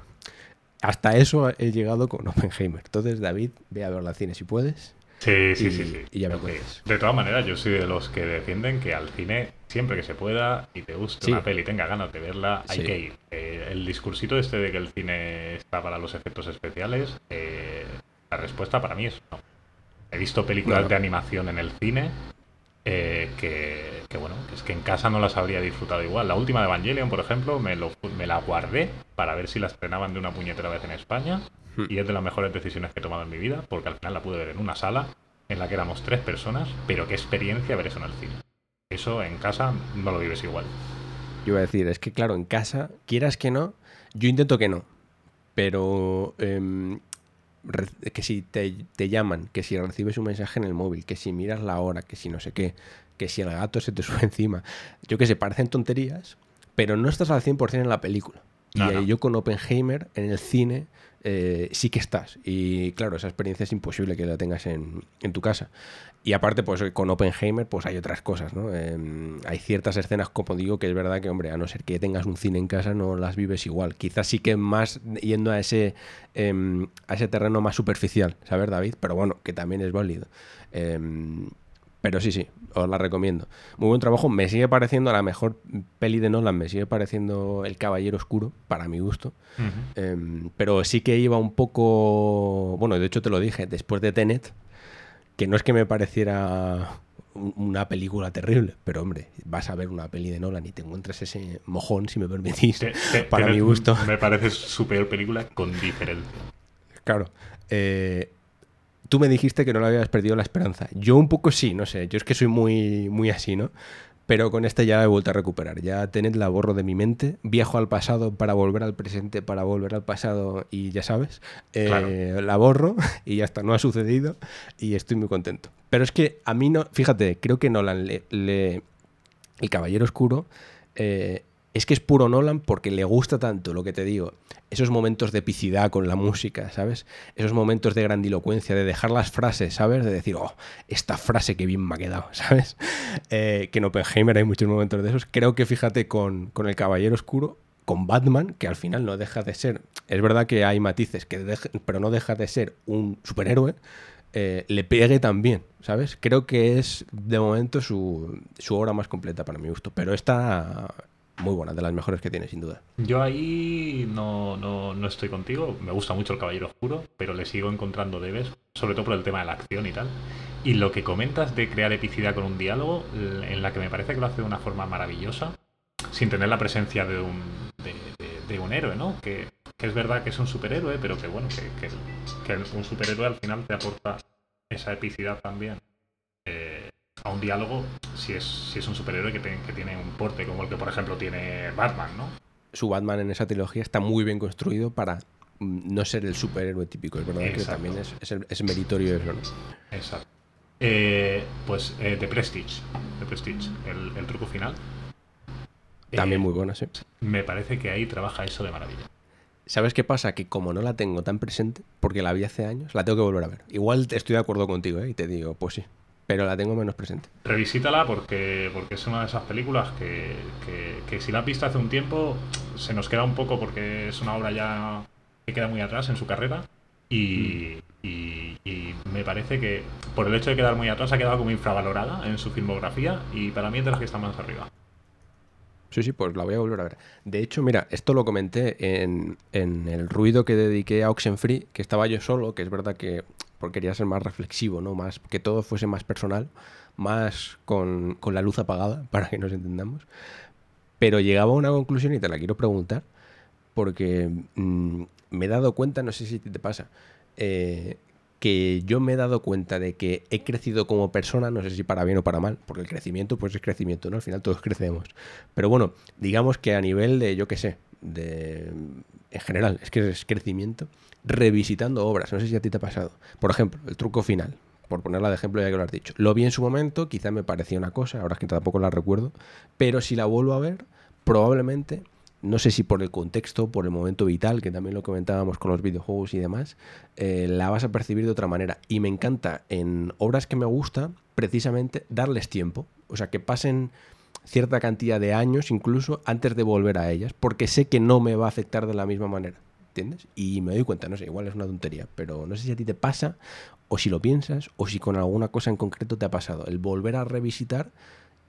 A: Hasta eso he llegado con Oppenheimer. Entonces, David, ve a ver la cine si puedes.
B: Sí, sí, sí, sí.
A: Y ya me puedes.
B: De todas maneras, yo soy de los que defienden que al cine, siempre que se pueda y te guste una peli y tenga ganas de verla, hay que ir. Eh, el discursito este de que el cine está para los efectos especiales, eh, la respuesta para mí es no. He visto películas de animación en el cine eh, que, bueno, que es que en casa no las habría disfrutado igual. La última de Evangelion, por ejemplo, me, lo, me la guardé para ver si la estrenaban de una puñetera vez en España. Hmm. Y es de las mejores decisiones que he tomado en mi vida, porque al final la pude ver en una sala en la que éramos tres personas, pero qué experiencia ver eso en el cine. Eso en casa no lo vives igual.
A: Yo iba a decir, es que claro, en casa, quieras que no, yo intento que no, pero em, que si te, llaman, que si recibes un mensaje en el móvil, que si miras la hora, que si no sé qué, que si el gato se te sube encima. Yo que sé, parecen tonterías, pero no estás al 100% en la película. y yo con Oppenheimer en el cine eh, sí que estás. Y claro, esa experiencia es imposible que la tengas en, tu casa. Y aparte, pues con Oppenheimer, pues hay otras cosas, ¿no? Em, hay ciertas escenas, como digo, que es verdad que, hombre, a no ser que tengas un cine en casa, no las vives igual. Quizás sí que más yendo a ese, em, a ese terreno más superficial, ¿sabes, David? Pero bueno, que también es válido. Pero sí, sí, os la recomiendo. Muy buen trabajo. Me sigue pareciendo la mejor peli de Nolan, me sigue pareciendo El Caballero Oscuro, para mi gusto. Em, pero sí que iba un poco. Bueno, de hecho te lo dije, después de Tenet, que no es que me pareciera una película terrible, pero hombre, vas a ver una peli de Nolan y te encuentras ese mojón, si me permitís, para mi gusto.
B: Me parece su peor película con diferencia.
A: Claro. Eh, tú me dijiste que no le habías perdido la esperanza. Yo un poco sí, no sé, yo es que soy muy, muy así, ¿no? Pero con este ya he vuelto a recuperar. Ya tened la borro de mi mente, viajo al pasado para volver al presente, para volver al pasado y ya sabes, eh, la borro y ya está, no ha sucedido y estoy muy contento. Pero es que a mí no, fíjate, creo que Nolan le, El Caballero Oscuro eh, es que es puro Nolan porque le gusta tanto lo que te digo, esos momentos de epicidad con la música, ¿sabes? Esos momentos de grandilocuencia, de dejar las frases, ¿sabes? De decir, oh, esta frase que bien me ha quedado, ¿sabes? Eh, que en Oppenheimer hay muchos momentos de esos. Creo que fíjate con, con El Caballero Oscuro, con Batman, que al final no deja de ser, es verdad que hay matices, que pero no deja de ser un superhéroe, eh, le pegue también, ¿sabes? Creo que es de momento su, su obra más completa para mi gusto, pero esta muy buena, de las mejores que tiene, sin duda.
B: Yo ahí no, no, estoy contigo. Me gusta mucho el Caballero Oscuro, pero le sigo encontrando debes, sobre todo por el tema de la acción y tal. Y lo que comentas de crear epicidad con un diálogo, en la que me parece que lo hace de una forma maravillosa, sin tener la presencia de un, de, un héroe, ¿no? Que, es verdad que es un superhéroe, pero que bueno, que, que, un superhéroe al final te aporta esa epicidad también. Eh, a un diálogo si es, si es un superhéroe que, que, tiene un porte como el que por ejemplo tiene Batman, ¿no?
A: Su Batman en esa trilogía está muy bien construido para mm, no ser el superhéroe típico, es verdad que también es, es, meritorio eso, ¿no?
B: Exacto. Eh, pues eh, The Prestige, The Prestige el, el truco final,
A: también muy buena, sí.
B: Me parece que ahí trabaja eso de maravilla.
A: ¿Sabes qué pasa? Que como no la tengo tan presente, porque la vi hace años, la tengo que volver a ver. Igual estoy de acuerdo contigo, ¿eh? Y te digo, pues sí, pero la tengo menos presente.
B: Revisítala porque, porque es una de esas películas que, que, si la has visto hace un tiempo, se nos queda un poco porque es una obra ya que queda muy atrás en su carrera. Y, mm. y, y, me parece que por el hecho de quedar muy atrás ha quedado como infravalorada en su filmografía y para mí es de las que están más arriba.
A: Sí, sí, pues la voy a volver a ver. De hecho, mira, esto lo comenté en, el ruido que dediqué a Oxenfree, que estaba yo solo, que es verdad que porque quería ser más reflexivo, ¿no? Más, que todo fuese más personal, más con, la luz apagada, para que nos entendamos. Pero llegaba a una conclusión y te la quiero preguntar, porque mm, me he dado cuenta, no sé si te pasa, eh, que yo me he dado cuenta de que he crecido como persona, no sé si para bien o para mal, porque el crecimiento pues es crecimiento, ¿no? Al final todos crecemos. Pero bueno, digamos que a nivel de, yo qué sé, de... En general, es que es crecimiento, revisitando obras, no sé si a ti te ha pasado. Por ejemplo, el truco final, por ponerla de ejemplo ya que lo has dicho. Lo vi en su momento, quizá me parecía una cosa, ahora es que tampoco la recuerdo, pero si la vuelvo a ver, probablemente no sé si por el contexto, por el momento vital, que también lo comentábamos con los videojuegos y demás, eh, la vas a percibir de otra manera. Y me encanta en obras que me gusta, precisamente, darles tiempo. O sea, que pasen cierta cantidad de años incluso antes de volver a ellas, porque sé que no me va a afectar de la misma manera. ¿Entiendes? Y me doy cuenta, no sé, igual es una tontería, pero no sé si a ti te pasa, o si lo piensas, o si con alguna cosa en concreto te ha pasado. El volver a revisitar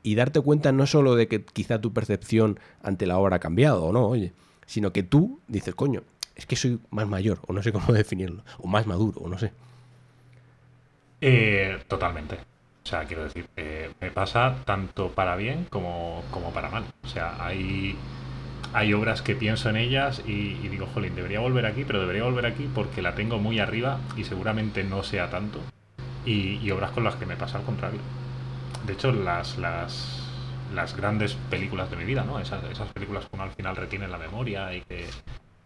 A: y darte cuenta no solo de que quizá tu percepción ante la obra ha cambiado o no, oye, sino que tú dices, coño, es que soy más mayor, o no sé cómo definirlo, o más maduro, o no sé.
B: Eh, totalmente. O sea, quiero decir, eh, me pasa tanto para bien como, como, para mal. O sea, hay, hay obras que pienso en ellas y, digo, jolín, debería volver aquí, pero debería volver aquí porque la tengo muy arriba y seguramente no sea tanto. y obras con las que me pasa al contrario de hecho, las, las, las grandes películas de mi vida, ¿no? Esas, esas películas que uno al final retiene en la memoria y que,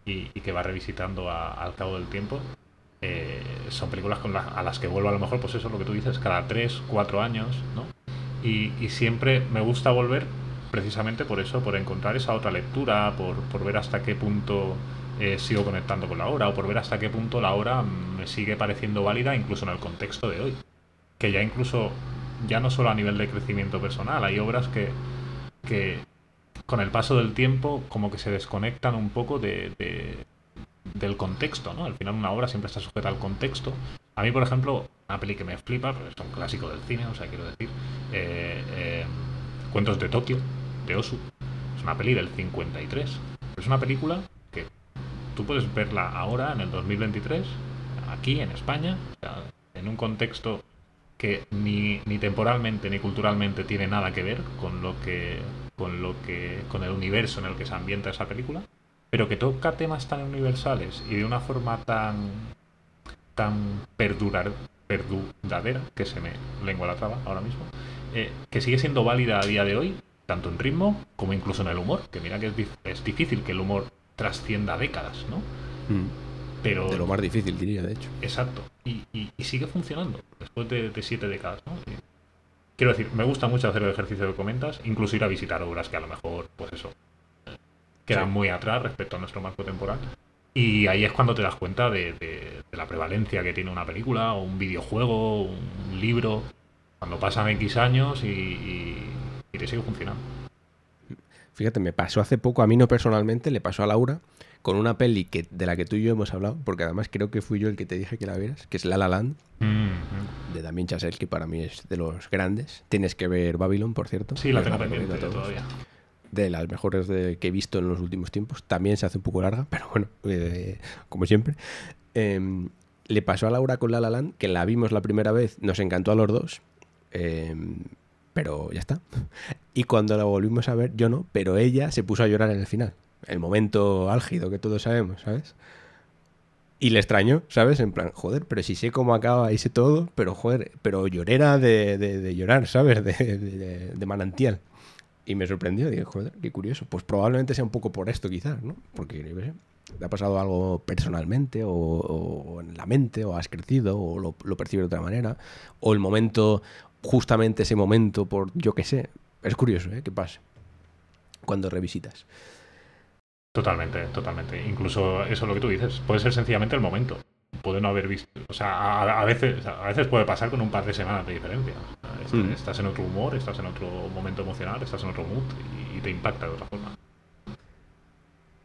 B: y, que va revisitando al cabo del tiempo, eh, son películas con a las que vuelvo a lo mejor, pues eso es lo que tú dices, cada 3, 4 años, ¿no? Y, y, siempre me gusta volver precisamente por eso, por encontrar esa otra lectura, por, por ver hasta qué punto eh, sigo conectando con la obra o por ver hasta qué punto la obra me sigue pareciendo válida incluso en el contexto de hoy. Que ya incluso ya no solo a nivel de crecimiento personal, hay obras que, que con el paso del tiempo como que se desconectan un poco de, del contexto, ¿no? Al final una obra siempre está sujeta al contexto. A mí, por ejemplo, una peli que me flipa, es un clásico del cine, o sea, quiero decir, eh, eh, Cuentos de Tokio, de Osu. Es una peli del 53. Es una película que tú puedes verla ahora, en el 2023, aquí en España, en un contexto que ni, ni, temporalmente ni culturalmente tiene nada que ver con lo que con lo que con el universo en el que se ambienta esa película pero que toca temas tan universales y de una forma tan tan perdurar, perduradera que se me lengua la traba ahora mismo eh, que sigue siendo válida a día de hoy tanto en ritmo como incluso en el humor que mira que es, es difícil que el humor trascienda décadas no mm. Pero,
A: de lo más difícil, diría, de hecho.
B: Exacto. Y, sigue funcionando después de, siete décadas. ¿no? Quiero decir, me gusta mucho hacer el ejercicio que comentas, incluso ir a visitar obras que a lo mejor, pues eso, eh, quedan muy atrás respecto a nuestro marco temporal. Y ahí es cuando te das cuenta de, de, la prevalencia que tiene una película, o un videojuego, un libro, cuando pasan X años y, y te sigue funcionando.
A: Fíjate, me pasó hace poco, a mí no personalmente, le pasó a Laura, con una peli que, de la que tú y yo hemos hablado, porque además creo que fui yo el que te dije que la vieras, que es La La Land, de Damien Chazelle, que para mí es de los grandes. Tienes que ver Babylon, por cierto.
B: Sí, la tengo pendiente todavía.
A: De las mejores que he visto en los últimos tiempos. También se hace un poco larga, pero bueno, eh, como siempre. Em, le pasó a Laura con La La que la vimos la primera vez, nos encantó a los dos. Em, pero ya está. Y cuando la volvimos a ver, yo no, pero ella se puso a llorar en el final el momento álgido que todos sabemos, ¿sabes? Y le extraño, ¿sabes? En plan, joder, pero si sé cómo acaba y sé todo, pero joder, pero llorera de, llorar, ¿sabes? De, manantial. Y me sorprendió, dije, joder, qué curioso. Pues probablemente sea un poco por esto, quizás, ¿no? Porque, yo te ha pasado algo personalmente, o, en la mente, o has crecido, o lo, lo percibes de otra manera, o el momento, justamente ese momento, por yo qué sé. Es curioso, ¿eh? Que pase cuando revisitas.
B: Totalmente, totalmente. Incluso eso lo que tú dices, puede ser sencillamente el momento. Puede no haber visto. O sea, a, veces, a veces puede pasar con un par de semanas de diferencia. Mm. Estás en otro humor, estás en otro momento emocional, estás en otro mood y, te impacta de otra forma.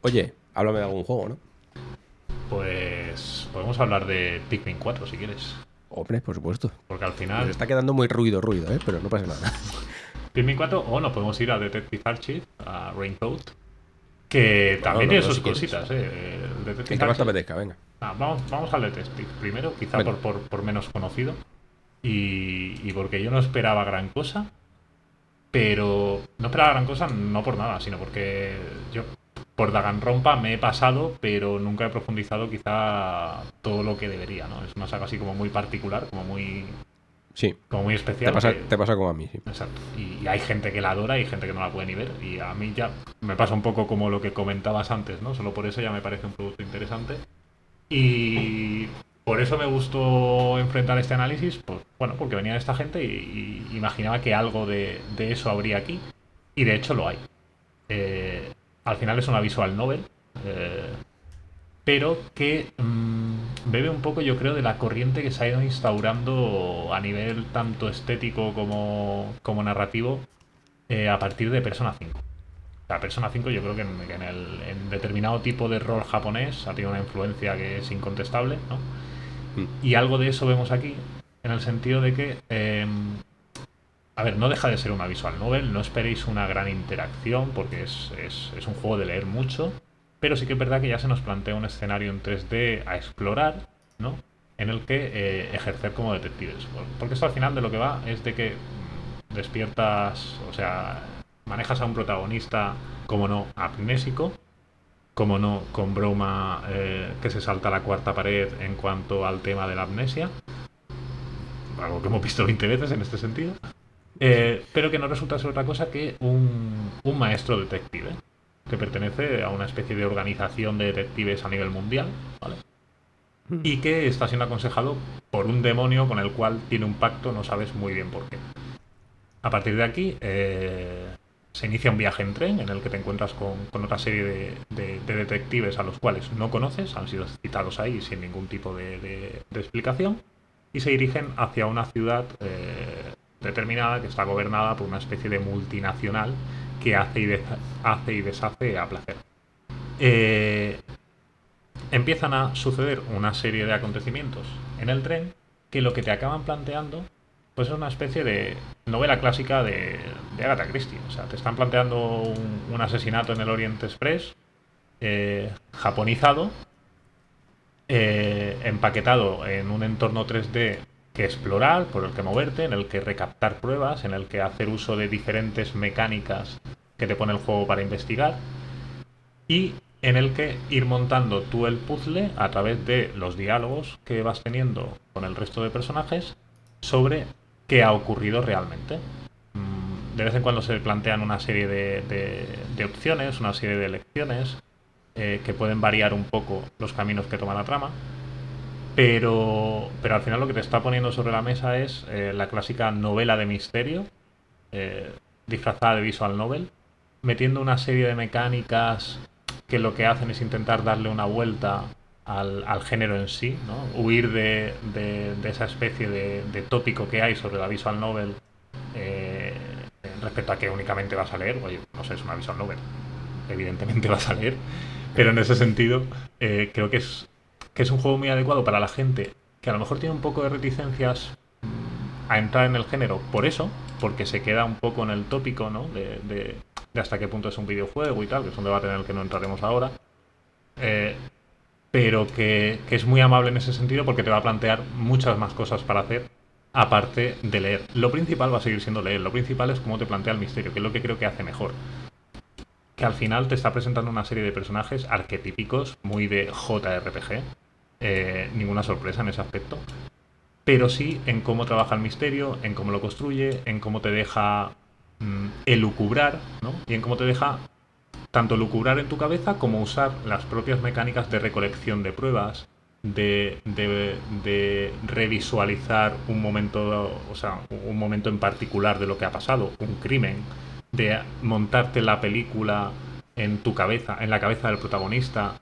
A: Oye, háblame de algún juego, ¿no?
B: Pues podemos hablar de Pikmin 4 si quieres.
A: Hombre, por supuesto.
B: Porque al final.
A: está quedando muy ruido, ruido, ¿eh? Pero no pasa nada.
B: Pikmin 4 o nos podemos ir a Detective Archive, a Raincoat, que también tiene sus cositas, ¿eh?
A: El que más te apetezca, venga.
B: Ah, vamos, vamos al Detective primero, quizá por, por, menos conocido. Y, y, porque yo no esperaba gran cosa. Pero no esperaba gran cosa no por nada, sino porque yo por Daganrompa me he pasado, pero nunca he profundizado quizá todo lo que debería, ¿no? Es una saga así como muy particular, como muy
A: Sí.
B: Como muy especial.
A: Te pasa, como a mí, sí.
B: Exacto. Y hay gente que la adora y gente que no la puede ni ver. Y a mí ya me pasa un poco como lo que comentabas antes, ¿no? Solo por eso ya me parece un producto interesante. Y por eso me gustó enfrentar este análisis, pues bueno, porque venía de esta gente y, imaginaba que algo de, eso habría aquí. Y de hecho lo hay. Eh, al final es una visual novel. Eh, pero que mm, bebe un poco, yo creo, de la corriente que se ha ido instaurando a nivel tanto estético como, como narrativo eh, a partir de Persona 5. La Persona 5 yo creo que en, el, en, determinado tipo de rol japonés ha tenido una influencia que es incontestable, ¿no? Mm. Y algo de eso vemos aquí, en el sentido de que, em, a ver, no deja de ser una visual novel, no esperéis una gran interacción porque es, es, es un juego de leer mucho, pero sí que es verdad que ya se nos plantea un escenario en 3D a explorar, ¿no? En el que eh, ejercer como detectives. Porque esto al final de lo que va es de que mm, despiertas, o sea, manejas a un protagonista, como no, amnésico, como no, con broma eh, que se salta la cuarta pared en cuanto al tema de la amnesia. Algo que hemos visto 20 veces en este sentido. Eh, pero que no resulta ser otra cosa que un, un maestro detective que pertenece a una especie de organización de detectives a nivel mundial, ¿vale? Hmm. Y que está siendo aconsejado por un demonio con el cual tiene un pacto, no sabes muy bien por qué. A partir de aquí eh, se inicia un viaje en tren en el que te encuentras con, otra serie de, detectives a los cuales no conoces, han sido citados ahí sin ningún tipo de, explicación, y se dirigen hacia una ciudad eh, determinada que está gobernada por una especie de multinacional que hace y, hace y deshace a placer. Eh, empiezan a suceder una serie de acontecimientos en el tren que lo que te acaban planteando pues es una especie de novela clásica de, Agatha Christie. O sea, te están planteando un, asesinato en el Oriente Express, eh, japonizado, eh, empaquetado en un entorno 3D que explorar, por el que moverte, en el que recaptar pruebas, en el que hacer uso de diferentes mecánicas que te pone el juego para investigar y en el que ir montando tú el puzzle a través de los diálogos que vas teniendo con el resto de personajes sobre qué ha ocurrido realmente. Mm, de vez en cuando se plantean una serie de, opciones, una serie de elecciones eh, que pueden variar un poco los caminos que toma la trama pero, pero al final lo que te está poniendo sobre la mesa es eh, la clásica novela de misterio, eh, disfrazada de visual novel, metiendo una serie de mecánicas que lo que hacen es intentar darle una vuelta al, género en sí, ¿no? huir de, esa especie de, tópico que hay sobre la visual novel eh, respecto a que únicamente vas a leer, oye, no sé, es una visual novel, evidentemente vas a leer, pero en ese sentido creo que es, que es un juego muy adecuado para la gente que a lo mejor tiene un poco de reticencias a entrar en el género por eso, porque se queda un poco en el tópico, ¿no? De, hasta qué punto es un videojuego y tal, que es un debate en el que no entraremos ahora. Eh, pero que, es muy amable en ese sentido porque te va a plantear muchas más cosas para hacer aparte de leer. Lo principal va a seguir siendo leer, lo principal es cómo te plantea el misterio, que es lo que creo que hace mejor. Que al final te está presentando una serie de personajes arquetípicos, muy de JRPG, eh, ninguna sorpresa en ese aspecto, pero sí en cómo trabaja el misterio, en cómo lo construye, en cómo te deja mm, elucubrar, ¿no? Y en cómo te deja tanto lucubrar en tu cabeza como usar las propias mecánicas de recolección de pruebas, de, de, revisualizar un momento, o sea, un momento en particular de lo que ha pasado, un crimen, de montarte la película en tu cabeza, en la cabeza del protagonista,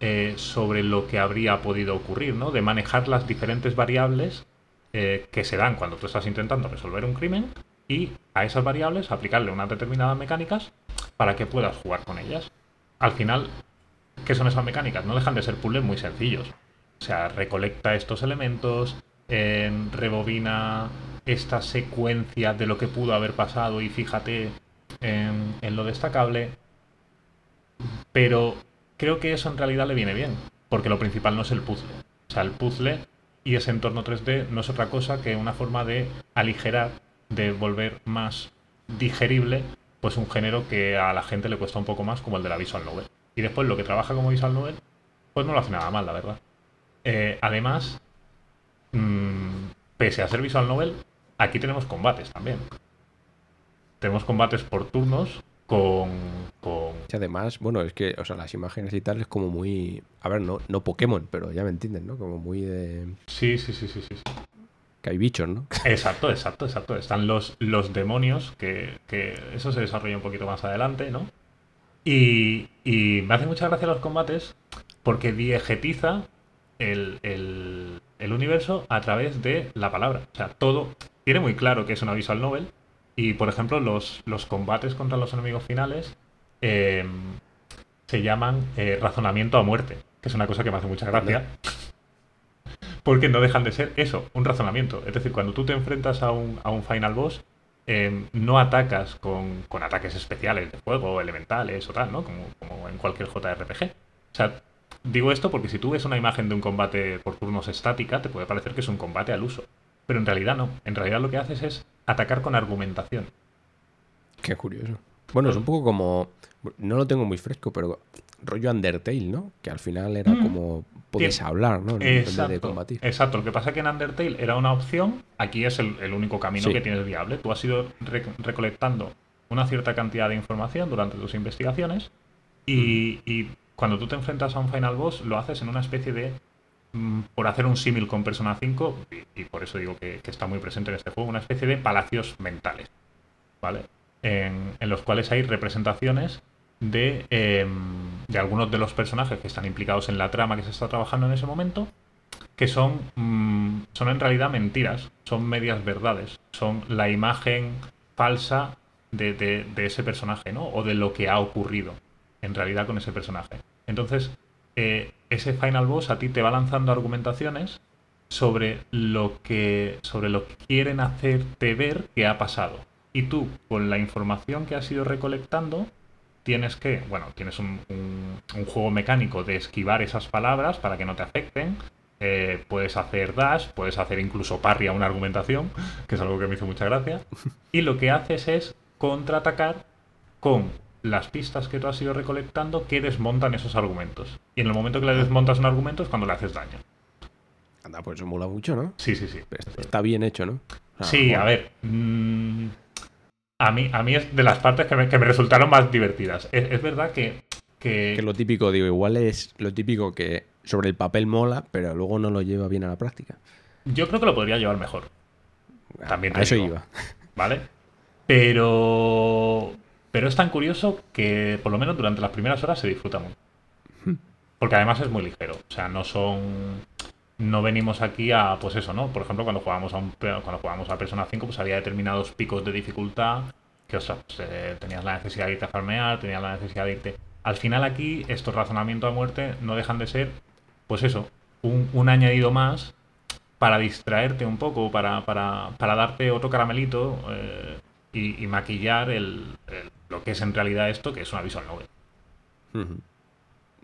B: eh, sobre lo que habría podido ocurrir, ¿no? De manejar las diferentes variables eh, que se dan cuando tú estás intentando resolver un crimen y a esas variables aplicarle unas determinadas mecánicas para que puedas jugar con ellas. Al final, ¿qué son esas mecánicas? No dejan de ser puzzles muy sencillos. O sea, recolecta estos elementos, rebobina esta secuencia de lo que pudo haber pasado y fíjate en, en lo destacable. Pero creo que eso en realidad le viene bien, porque lo principal no es el puzzle. O sea, el puzzle y ese entorno 3D no es otra cosa que una forma de aligerar, de volver más digerible, pues un género que a la gente le cuesta un poco más, como el de la visual novel. Y después lo que trabaja como visual novel, pues no lo hace nada mal, la verdad. Eh, además, mm, pese a ser visual novel, aquí tenemos combates también. Tenemos combates por turnos con,
A: Y además, bueno, es que, o sea, las imágenes y tal es como muy... A ver, no, no Pokémon, pero ya me entienden, ¿no? Como muy de...
B: Sí, sí, sí, sí, sí.
A: Que hay bichos, ¿no?
B: Exacto, exacto, exacto. Están los, los demonios, que, eso se desarrolla un poquito más adelante, ¿no? Y, y me hace mucha gracia los combates porque diegetiza el, el, el universo a través de la palabra. O sea, todo... Tiene muy claro que es una visual novel, y por ejemplo, los, los combates contra los enemigos finales eh, se llaman eh, razonamiento a muerte, que es una cosa que me hace mucha gracia. Porque no dejan de ser eso, un razonamiento. Es decir, cuando tú te enfrentas a un, a un final boss, eh, no atacas con, con, ataques especiales de fuego, elementales o tal, ¿no? Como, como, en cualquier JRPG. O sea, digo esto porque si tú ves una imagen de un combate por turnos estática, te puede parecer que es un combate al uso. Pero en realidad no. En realidad lo que haces es atacar con argumentación.
A: Qué curioso. Bueno, es un poco como. No lo tengo muy fresco, pero rollo Undertale, ¿no? Que al final era mm. como. Podías hablar, ¿no?
B: Exacto, de combatir. Exacto. Lo que pasa es que en Undertale era una opción. Aquí es el, único camino que tienes viable. Tú has ido recolectando una cierta cantidad de información durante tus investigaciones. Y, mm. y cuando tú te enfrentas a un final boss, lo haces en una especie de por hacer un símil con Persona 5, y, por eso digo que, está muy presente en este juego, una especie de palacios mentales, ¿vale? En, los cuales hay representaciones de, em, de, algunos de los personajes que están implicados en la trama que se está trabajando en ese momento, que son, mm, son en realidad mentiras, son medias verdades, son la imagen falsa de, de ese personaje, ¿no? O de lo que ha ocurrido en realidad con ese personaje. Entonces, eh, ese final boss a ti te va lanzando argumentaciones sobre lo que sobre lo que quieren hacerte ver que ha pasado. Y tú, con la información que has ido recolectando, tienes que, bueno, tienes un, juego mecánico de esquivar esas palabras para que no te afecten. Eh, puedes hacer dash, puedes hacer incluso parry a una argumentación, que es algo que me hizo mucha gracia. Y lo que haces es contraatacar con las pistas que tú has ido recolectando que desmontan esos argumentos. Y en el momento que le desmontas un argumento es cuando le haces daño.
A: Anda, pues eso mola mucho, ¿no?
B: Sí, sí, sí.
A: Está bien hecho, ¿no?
B: sí, a ver. Mm, a, mí, a mí es de las partes que me, resultaron más divertidas. Es, verdad que, que...
A: Que lo típico, digo, igual es lo típico que sobre el papel mola, pero luego no lo lleva bien a la práctica.
B: Yo creo que lo podría llevar mejor. También
A: a eso iba.
B: ¿Vale? Pero pero es tan curioso que por lo menos durante las primeras horas se disfruta mucho. Porque además es muy ligero. O sea, no son. No venimos aquí a, pues eso, ¿no? Por ejemplo, cuando jugábamos a un, cuando jugábamos a Persona 5, pues había determinados picos de dificultad que, o sea, pues, eh, tenías la necesidad de irte a farmear, tenías la necesidad de irte. Al final aquí, estos razonamientos a muerte no dejan de ser, pues eso, un, añadido más para distraerte un poco, para, para, para darte otro caramelito eh, y, maquillar el, lo que es en realidad esto, que es una visual novel.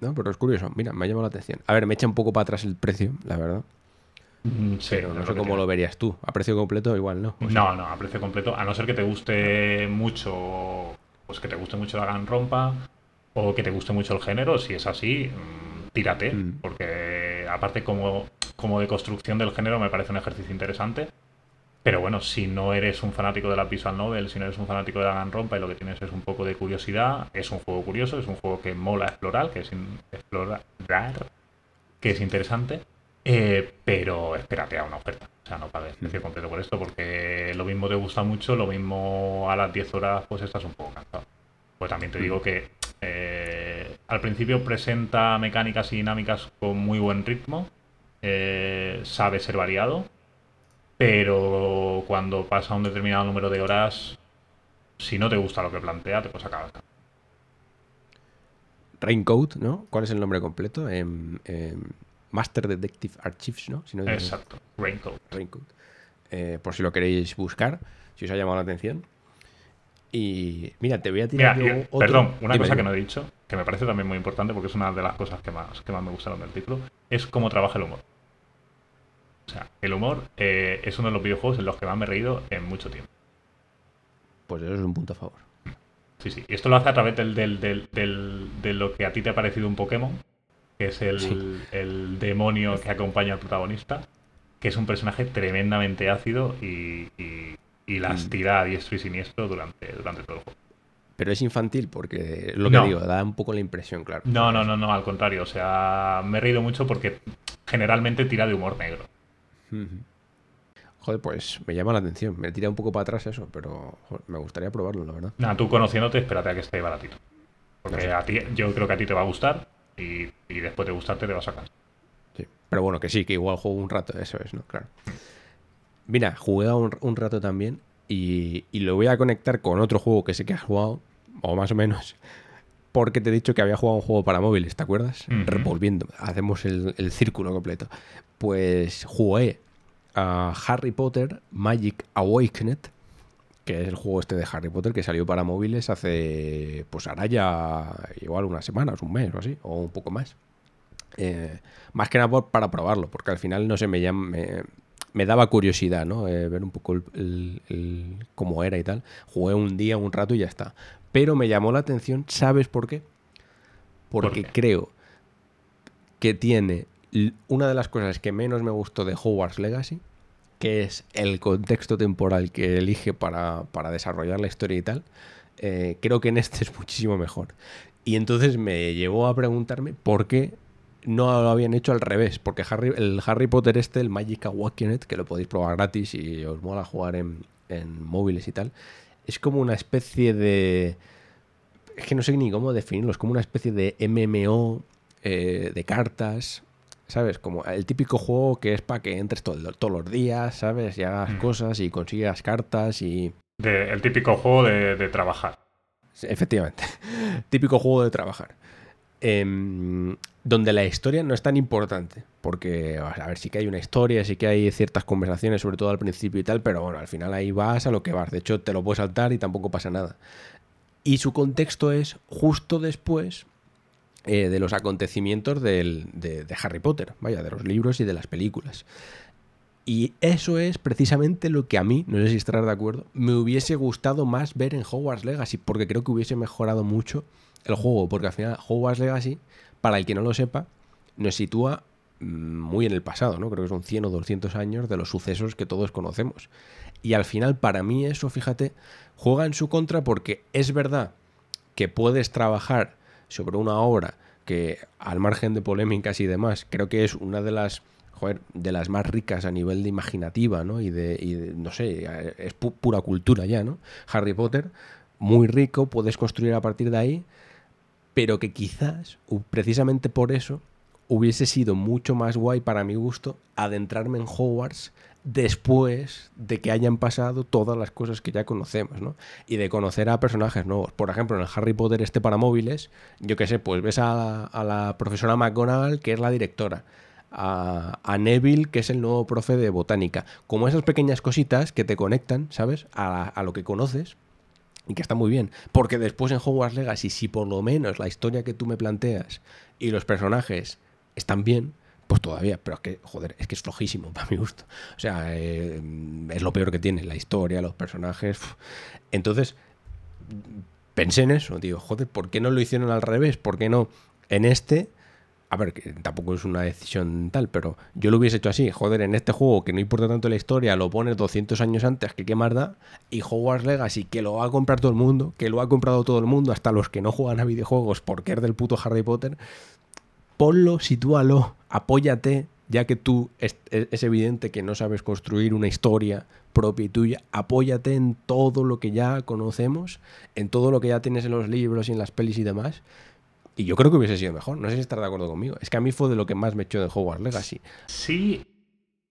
A: No, pero es curioso. Mira, me ha llamado la atención. A ver, me echa un poco para atrás el precio, la verdad.
B: Mm, sí,
A: pero no sé cómo lo verías tú. A precio completo igual, ¿no?
B: no, no, a precio completo. A no ser que te guste mucho, pues que te guste mucho la gran rompa o que te guste mucho el género. Si es así, mm, tírate. Mm. Porque aparte como, como de construcción del género me parece un ejercicio interesante. Pero bueno, si no eres un fanático de la visual novel, si no eres un fanático de la rompa y lo que tienes es un poco de curiosidad, es un juego curioso, es un juego que mola explorar, que es explorar, que es interesante, eh, pero espérate a una oferta. O sea, no pagues precio completo por esto, porque lo mismo te gusta mucho, lo mismo a las 10 horas pues estás un poco cansado. Pues también te digo que eh, al principio presenta mecánicas y dinámicas con muy buen ritmo, eh, sabe ser variado, pero cuando pasa un determinado número de horas, si no te gusta lo que plantea, te puedes acabar.
A: Raincoat, ¿no? ¿Cuál es el nombre completo? Em, em, Master Detective Archives, ¿no?
B: Exacto, Raincoat.
A: Raincoat. Eh, por si lo queréis buscar, si os ha llamado la atención. Y mira, te voy a tirar
B: Perdón, una cosa que no he dicho, que me parece también muy importante porque es una de las cosas que más, que más me gustaron del título, es cómo trabaja el humor. O sea, el humor eh, es uno de los videojuegos en los que más me he reído en mucho tiempo.
A: Pues eso es un punto a favor.
B: Sí, sí. Y esto lo hace a través del, del, de lo que a ti te ha parecido un Pokémon, que es el, demonio que acompaña al protagonista, que es un personaje tremendamente ácido y, las mm. tira a diestro y siniestro durante, durante todo el juego.
A: Pero es infantil porque lo que digo, da un poco la impresión, claro.
B: No, no, no, no, al contrario. O sea, me he reído mucho porque generalmente tira de humor negro.
A: Joder, pues me llama la atención. Me tira un poco para atrás eso, pero me gustaría probarlo, la verdad.
B: Nada, tú conociéndote, espérate a que esté baratito. Porque a ti, yo creo que a ti te va a gustar y, después de gustarte te vas a sacar.
A: Sí, pero bueno, que sí, que igual juego un rato, eso es, ¿no? Claro. Mira, jugué un, un rato también y, lo voy a conectar con otro juego que sé que has jugado, o más o menos, porque te he dicho que había jugado un juego para móviles, ¿te acuerdas? Revolviendo, hacemos el, el, círculo completo. Pues jugué a Harry Potter Magic Awakened, que es el juego este de Harry Potter que salió para móviles hace, pues ahora ya igual unas semanas, un mes o así, o un poco más. Eh, más que nada para probarlo, porque al final no sé, me, me, daba curiosidad, ¿no? Eh, ver un poco el, cómo era y tal. Jugué un día, un rato y ya está. Pero me llamó la atención, ¿sabes por qué? Porque creo que tiene una de las cosas que menos me gustó de Hogwarts Legacy, que es el contexto temporal que elige para, desarrollar la historia y tal, eh, creo que en este es muchísimo mejor. Y entonces me llevó a preguntarme por qué no lo habían hecho al revés, porque Harry, el Harry Potter este, el Magic Awakened, que lo podéis probar gratis y os mola jugar en, móviles y tal, es como una especie de... Es que no sé ni cómo definirlo, es como una especie de MMO eh, de cartas, ¿Sabes? Como el típico juego que es para que entres todos los días, ¿sabes? Y hagas mm. cosas y consigas cartas y...
B: el típico juego de, trabajar.
A: efectivamente. típico juego de trabajar. Em, donde la historia no es tan importante. Porque, a ver, sí que hay una historia, sí que hay ciertas conversaciones, sobre todo al principio y tal, pero bueno, al final ahí vas a lo que vas. De hecho, te lo puedes saltar y tampoco pasa nada. Y su contexto es justo después eh, de los acontecimientos de, Harry Potter, vaya, de los libros y de las películas. Y eso es precisamente lo que a mí, no sé si estarás de acuerdo, me hubiese gustado más ver en Hogwarts Legacy, porque creo que hubiese mejorado mucho el juego, porque al final Hogwarts Legacy, para el que no lo sepa, nos sitúa mm, muy en el pasado, ¿no? Creo que son 100 o 200 años de los sucesos que todos conocemos. Y al final, para mí eso, fíjate, juega en su contra porque es verdad que puedes trabajar sobre una obra que, al margen de polémicas y demás, creo que es una de las de las más ricas a nivel de imaginativa, ¿no? Y de, no sé, es pura cultura ya, ¿no? Harry Potter, muy rico, puedes construir a partir de ahí, pero que quizás, precisamente por eso, hubiese sido mucho más guay para mi gusto adentrarme en Hogwarts después de que hayan pasado todas las cosas que ya conocemos, ¿no? Y de conocer a personajes nuevos. Por ejemplo, en el Harry Potter este para móviles, yo qué sé, pues ves a, la profesora McGonagall, que es la directora, a, Neville, que es el nuevo profe de botánica. Como esas pequeñas cositas que te conectan, ¿sabes? A, a lo que conoces. Y que está muy bien. Porque después en Hogwarts Legacy, si por lo menos la historia que tú me planteas y los personajes están bien, pues todavía, pero es que, joder, es que es flojísimo para mi gusto. O sea, eh, es lo peor que tiene, la historia, los personajes. Entonces, pensé en eso, digo, joder, ¿por qué no lo hicieron al revés? ¿Por qué no en este? A ver, que tampoco es una decisión tal, pero yo lo hubiese hecho así. Joder, en este juego que no importa tanto la historia, lo pones 200 años antes, que qué más da. Y Hogwarts Legacy, que lo va a comprar todo el mundo, que lo ha comprado todo el mundo, hasta los que no juegan a videojuegos porque es del puto Harry Potter ponlo, sitúalo, apóyate, ya que tú es, evidente que no sabes construir una historia propia y tuya, apóyate en todo lo que ya conocemos, en todo lo que ya tienes en los libros y en las pelis y demás. Y yo creo que hubiese sido mejor. No sé si estar de acuerdo conmigo. Es que a mí fue de lo que más me echó de Hogwarts Legacy.
B: Sí,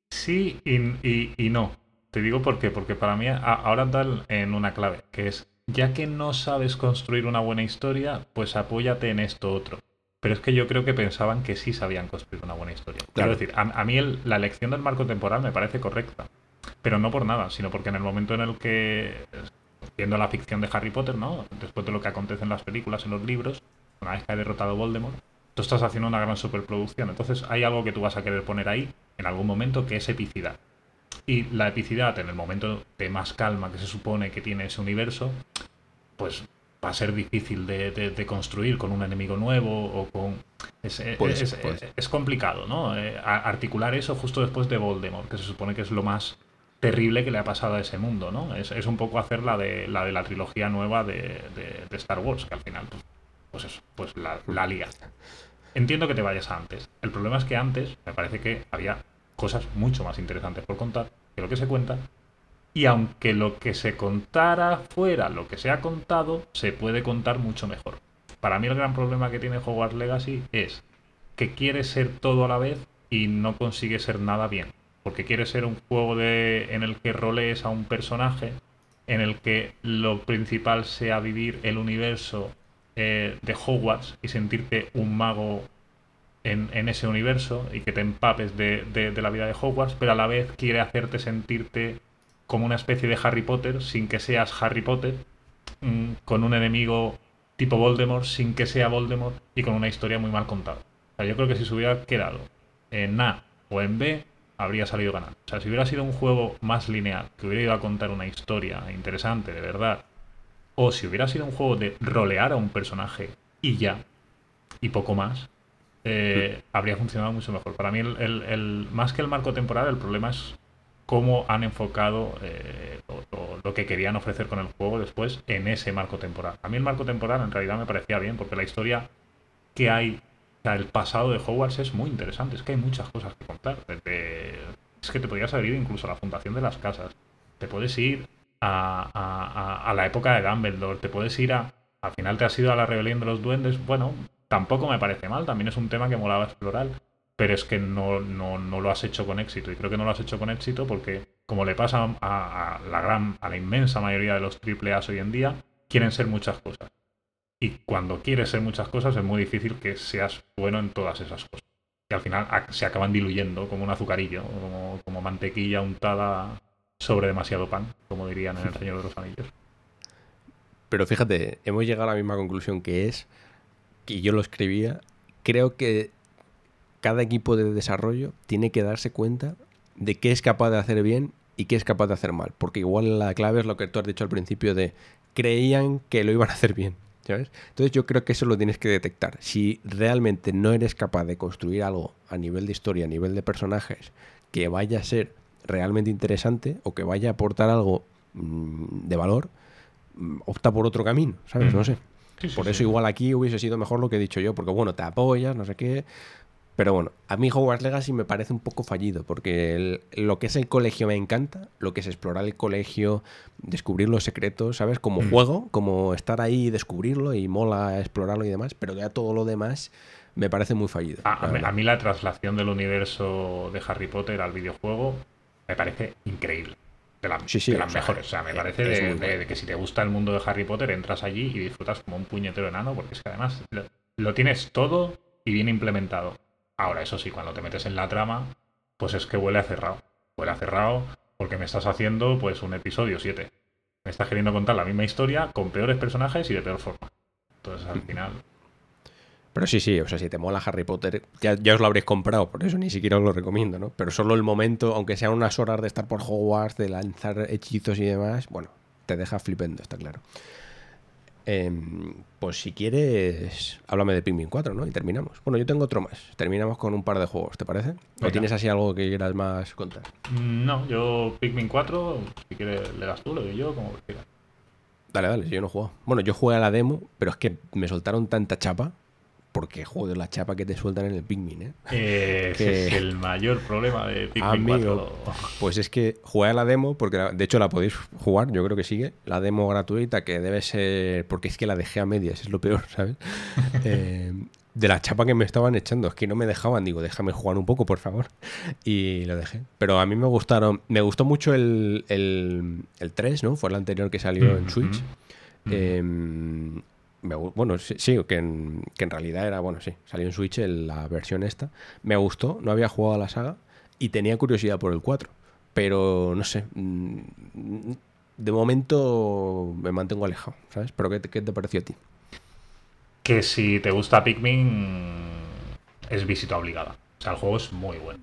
B: sí y, no. Te digo por qué. Porque para mí ahora tal en una clave, que es, ya que no sabes construir una buena historia, pues apóyate en esto otro. Pero es que yo creo que pensaban que sí sabían construir una buena historia. Quiero decir, a, mí la elección del marco temporal me parece correcta. Pero no por nada, sino porque en el momento en el que, viendo la ficción de Harry Potter, ¿no? Después de lo que acontece en las películas, en los libros, una vez que ha derrotado Voldemort, tú estás haciendo una gran superproducción. Entonces hay algo que tú vas a querer poner ahí, en algún momento, que es epicidad. Y la epicidad, en el momento de más calma que se supone que tiene ese universo, pues va a ser difícil de, construir con un enemigo nuevo o con... Es, es, complicado, ¿no? Eh, articular eso justo después de Voldemort, que se supone que es lo más terrible que le ha pasado a ese mundo, ¿no? Es, un poco hacer la de la, de la trilogía nueva de, Star Wars, que al final, pues, pues eso, pues la, la lía. Entiendo que te vayas antes. El problema es que antes me parece que había cosas mucho más interesantes por contar que lo que se cuenta y aunque lo que se contara fuera lo que se ha contado, se puede contar mucho mejor. Para mí el gran problema que tiene Hogwarts Legacy es que quiere ser todo a la vez y no consigue ser nada bien. Porque quiere ser un juego de, en el que rolees a un personaje, en el que lo principal sea vivir el universo eh, de Hogwarts y sentirte un mago en, ese universo y que te empapes de, de la vida de Hogwarts, pero a la vez quiere hacerte sentirte como una especie de Harry Potter sin que seas Harry Potter, mm, con un enemigo tipo Voldemort sin que sea Voldemort y con una historia muy mal contada. O sea, yo creo que si se hubiera quedado en A o en B, habría salido ganando. O sea, si hubiera sido un juego más lineal, que hubiera ido a contar una historia interesante, de verdad, o si hubiera sido un juego de rolear a un personaje y ya, y poco más, eh, habría funcionado mucho mejor. Para mí, el, más que el marco temporal, el problema es cómo han enfocado eh, lo, que querían ofrecer con el juego después en ese marco temporal. A mí el marco temporal en realidad me parecía bien, porque la historia que hay, o sea, el pasado de Hogwarts es muy interesante, es que hay muchas cosas que contar. es que te podrías haber ido incluso a la fundación de las casas, te puedes ir a, a la época de Dumbledore, te puedes ir a... Al final te has ido a la rebelión de los duendes, bueno, tampoco me parece mal, también es un tema que molaba explorar pero es que no, no, no, lo has hecho con éxito. Y creo que no lo has hecho con éxito porque, como le pasa a, la gran, a la inmensa mayoría de los triple hoy en día, quieren ser muchas cosas. Y cuando quieres ser muchas cosas es muy difícil que seas bueno en todas esas cosas. Y al final se acaban diluyendo como un azucarillo, como, como mantequilla untada sobre demasiado pan, como dirían en El Señor de los Anillos.
A: Pero fíjate, hemos llegado a la misma conclusión que es, que yo lo escribía, creo que cada equipo de desarrollo tiene que darse cuenta de qué es capaz de hacer bien y qué es capaz de hacer mal. Porque igual la clave es lo que tú has dicho al principio de creían que lo iban a hacer bien. ¿sabes? Entonces yo creo que eso lo tienes que detectar. Si realmente no eres capaz de construir algo a nivel de historia, a nivel de personajes, que vaya a ser realmente interesante o que vaya a aportar algo mm, de valor, mm, opta por otro camino, ¿sabes? No sé. por eso igual aquí hubiese sido mejor lo que he dicho yo, porque bueno, te apoyas, no sé qué, pero bueno, a mí Hogwarts Legacy me parece un poco fallido, porque lo que es el colegio me encanta, lo que es explorar el colegio, descubrir los secretos, ¿sabes? Como mm. juego, como estar ahí y descubrirlo y mola explorarlo y demás, pero ya todo lo demás me parece muy fallido.
B: A, mí, la traslación del universo de Harry Potter al videojuego me parece increíble. De, las mejores. O sea, me parece de, que si te gusta el mundo de Harry Potter, entras allí y disfrutas como un puñetero enano, porque es que además lo, tienes todo y bien implementado. Ahora, eso sí, cuando te metes en la trama, pues es que huele a cerrado. Huele a cerrado porque me estás haciendo pues un episodio 7. Me estás queriendo contar la misma historia con peores personajes y de peor forma. Entonces, al mm. final,
A: pero sí, sí, o sea, si te mola Harry Potter, ya, os lo habréis comprado, por eso ni siquiera os lo recomiendo, ¿no? Pero solo el momento, aunque sean unas horas de estar por Hogwarts, de lanzar hechizos y demás, bueno, te deja flipendo, está claro. Em, pues si quieres, háblame de Pikmin 4, ¿no? Y terminamos. Bueno, yo tengo otro más. Terminamos con un par de juegos, ¿te parece? ¿O tienes así algo que quieras más contar?
B: Mm, no, yo Pikmin 4, si quieres le das tú, lo doy yo, como quieras.
A: Dale, dale, yo no juego. Bueno, yo jugué a la demo, pero es que me soltaron tanta chapa porque, joder, la chapa que te sueltan en el Pikmin, ¿eh?
B: Ese es el mayor problema de Pikmin 4.
A: Pues es que jugué a la demo, porque de hecho la podéis jugar, yo creo que sigue. La demo gratuita, que debe ser. Porque es que la dejé a medias, es lo peor, ¿sabes? Eh, de la chapa que me estaban echando, es que no me dejaban, digo, déjame jugar un poco, por favor. Y lo dejé. Pero a mí me gustaron. Me gustó mucho el, el, 3, ¿no? Fue el anterior que salió en Switch. Eh, bueno, sí, que, en, realidad era, bueno, sí, salió en Switch la versión esta. Me gustó, no había jugado a la saga y tenía curiosidad por el 4. Pero no sé, mm, de momento me mantengo alejado, ¿sabes? Pero ¿qué, qué te pareció a ti?
B: Que si te gusta Pikmin, es visita obligada. O sea, el juego es muy bueno.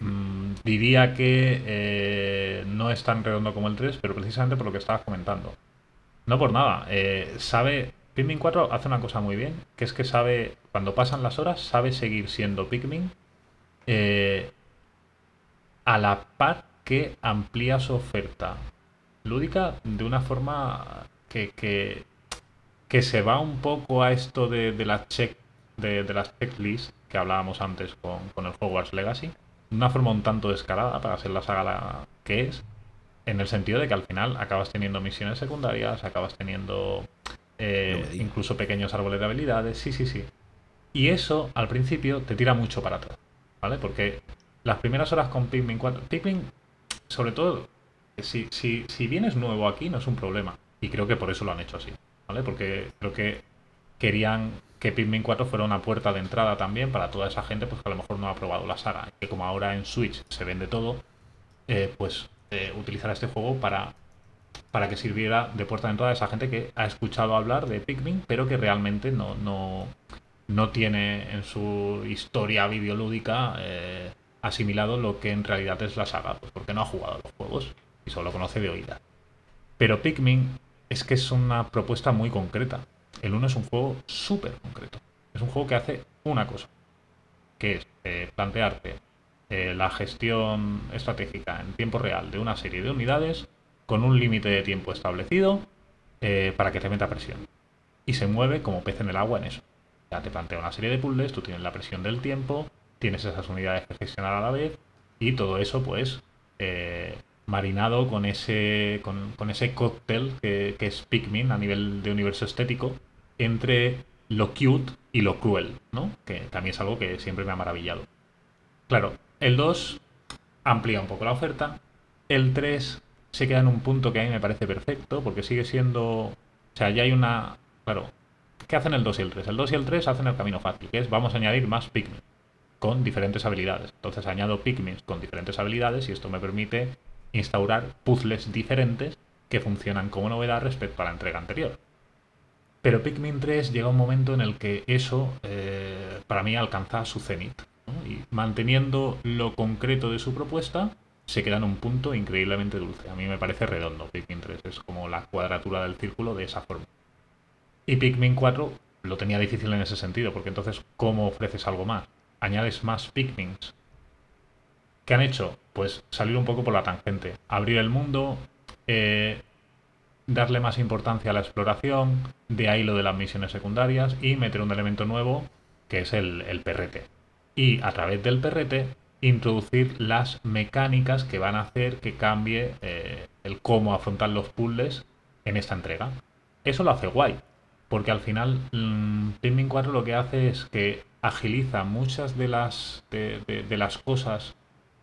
B: Mm, diría que eh, no es tan redondo como el 3, pero precisamente por lo que estabas comentando. No por nada. Eh, sabe Pikmin 4 hace una cosa muy bien, que es que sabe, cuando pasan las horas, sabe seguir siendo Pikmin eh, a la par que amplía su oferta lúdica de una forma que, que, se va un poco a esto de, la check, de, las checklists que hablábamos antes con, con el Hogwarts Legacy, de una forma un tanto descarada para ser la saga que es, en el sentido de que al final acabas teniendo misiones secundarias, acabas teniendo eh, incluso pequeños árboles de habilidades, sí, sí, sí. Y eso al principio te tira mucho para atrás, ¿vale? Porque las primeras horas con Pikmin 4, Pikmin, sobre todo, si, si, si vienes nuevo aquí no es un problema. Y creo que por eso lo han hecho así, ¿vale? Porque creo que querían que Pikmin 4 fuera una puerta de entrada también para toda esa gente pues que a lo mejor no ha probado la saga. Que como ahora en Switch se vende todo, eh, pues eh, utilizar este juego para para que sirviera de puerta de entrada a esa gente que ha escuchado hablar de Pikmin, pero que realmente no, no, no tiene en su historia videolúdica eh, asimilado lo que en realidad es la saga, pues porque no ha jugado los juegos y solo conoce de oídas. Pero Pikmin es que es una propuesta muy concreta. El 1 es un juego súper concreto. Es un juego que hace una cosa, que es eh, plantearte eh, la gestión estratégica en tiempo real de una serie de unidades con un límite de tiempo establecido eh, para que te meta presión. Y se mueve como pez en el agua en eso. Ya te plantea una serie de puzzles, tú tienes la presión del tiempo, tienes esas unidades que gestionar a la vez y todo eso pues eh, marinado con ese, con, ese cóctel que, que, es Pikmin a nivel de universo estético entre lo cute y lo cruel, ¿no? Que también es algo que siempre me ha maravillado. Claro, el 2 amplía un poco la oferta, el 3 se queda en un punto que a mí me parece perfecto, porque sigue siendo. O sea, ya hay una. Claro, ¿qué hacen el 2 y el 3? El 2 y el 3 hacen el camino fácil, que es vamos a añadir más Pikmin con diferentes habilidades. Entonces añado Pikmin con diferentes habilidades y esto me permite instaurar puzzles diferentes que funcionan como novedad respecto a la entrega anterior. Pero Pikmin 3 llega un momento en el que eso, eh, para mí, alcanza su cenit. Y manteniendo lo concreto de su propuesta, se queda en un punto increíblemente dulce. A mí me parece redondo Pikmin 3, es como la cuadratura del círculo de esa forma. Y Pikmin 4 lo tenía difícil en ese sentido, porque entonces, ¿cómo ofreces algo más? Añades más Pikmins. ¿Qué han hecho? Pues salir un poco por la tangente, abrir el mundo, eh, darle más importancia a la exploración, de ahí lo de las misiones secundarias y meter un elemento nuevo que es el, el perrete. Y a través del perrete introducir las mecánicas que van a hacer que cambie eh, el cómo afrontar los puzzles en esta entrega. Eso lo hace guay, porque al final mmm, Pikmin 4 lo que hace es que agiliza muchas de las, de, las cosas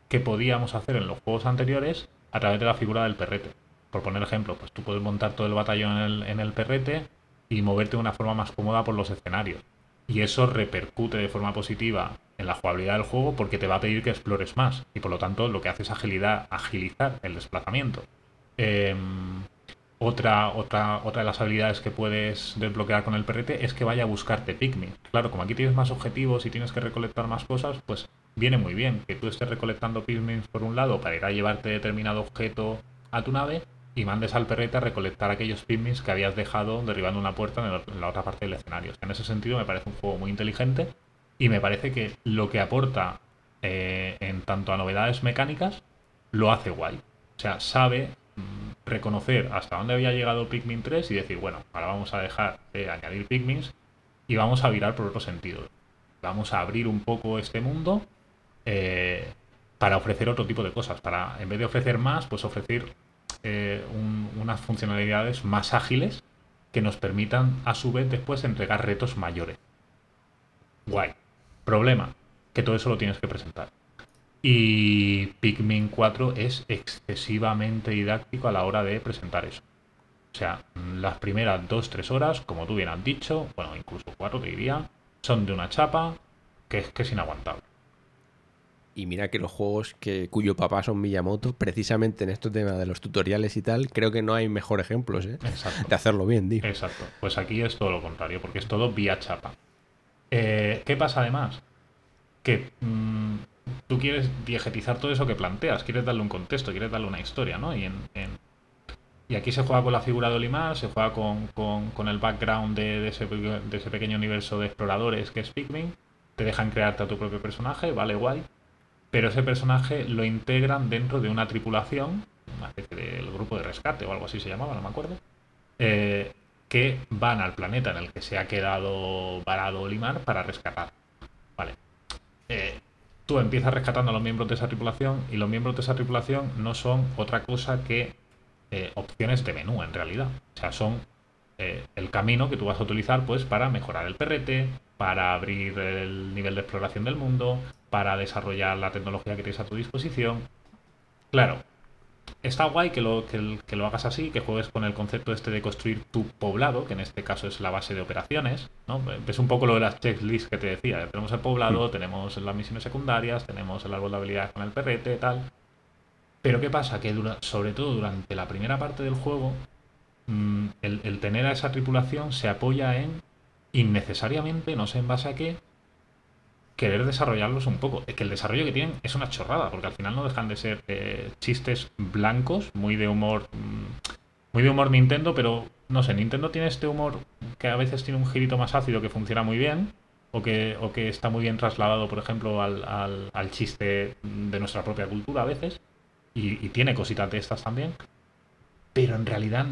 B: que podíamos hacer en los juegos anteriores a través de la figura del perrete. Por poner ejemplo, pues tú puedes montar todo el batallón en el, en el perrete y moverte de una forma más cómoda por los escenarios. Y eso repercute de forma positiva en la jugabilidad del juego porque te va a pedir que explores más. Y por lo tanto lo que hace es agilidad, agilizar el desplazamiento. Em, otra, otra, otra de las habilidades que puedes desbloquear con el perrete es que vaya a buscarte Pikmin. Claro, como aquí tienes más objetivos y tienes que recolectar más cosas, pues viene muy bien que tú estés recolectando Pikmin por un lado para ir a llevarte determinado objeto a tu nave y mandes al perrete a recolectar aquellos Pikmin que habías dejado derribando una puerta en la otra parte del escenario. En ese sentido me parece un juego muy inteligente y me parece que lo que aporta eh, en tanto a novedades mecánicas lo hace guay. O sea, sabe reconocer hasta dónde había llegado Pikmin 3 y decir, bueno, ahora vamos a dejar de añadir Pikmins y vamos a virar por otro sentido. Vamos a abrir un poco este mundo eh, para ofrecer otro tipo de cosas. Para, en vez de ofrecer más, pues ofrecer eh, unas funcionalidades más ágiles que nos permitan a su vez después entregar retos mayores. Guay. Problema, que todo eso lo tienes que presentar. Y Pikmin 4 es excesivamente didáctico a la hora de presentar eso. O sea, las primeras 2-3 horas, como tú bien has dicho, bueno, incluso 4 te diría, son de una chapa que es que es inaguantable.
A: Y mira que los juegos que, cuyo papá son Miyamoto, precisamente en estos temas de los tutoriales y tal, creo que no hay mejor ejemplos ¿eh? de hacerlo bien, tío.
B: Exacto. Pues aquí es todo lo contrario, porque es todo vía chapa. Eh, ¿Qué pasa además? Que mm, tú quieres diegetizar todo eso que planteas, quieres darle un contexto, quieres darle una historia, ¿no? Y, en, y aquí se juega con la figura de Olimar, se juega con, el background de, ese, pequeño universo de exploradores que es Pikmin, te dejan crearte a tu propio personaje, vale, guay, pero ese personaje lo integran dentro de una tripulación, del grupo de rescate o algo así se llamaba, no me acuerdo, eh, que van al planeta en el que se ha quedado varado Olimar para rescatar. Eh, tú empiezas rescatando a los miembros de esa tripulación y los miembros de esa tripulación no son otra cosa que eh, opciones de menú en realidad. O sea, son el camino que tú vas a utilizar pues para mejorar el perrete, para abrir el nivel de exploración del mundo, para desarrollar la tecnología que tienes a tu disposición. Claro, está guay que lo, que, lo hagas así, que juegues con el concepto este de construir tu poblado, que en este caso es la base de operaciones, ¿no? Es un poco lo de las checklists que te decía. Tenemos el poblado, mm. tenemos las misiones secundarias, tenemos el árbol de habilidades con el perrete, tal. Pero ¿qué pasa? Que sobre todo durante la primera parte del juego, mm, el, el tener a esa tripulación se apoya en innecesariamente, no sé en base a qué, querer desarrollarlos un poco. Es que el desarrollo que tienen es una chorrada, porque al final no dejan de ser eh, chistes blancos, muy de humor. Mm, muy de humor Nintendo, pero no sé, Nintendo tiene este humor que a veces tiene un girito más ácido que funciona muy bien, o que, o que está muy bien trasladado, por ejemplo, al, al, chiste de nuestra propia cultura a veces, y, tiene cositas de estas también, pero en realidad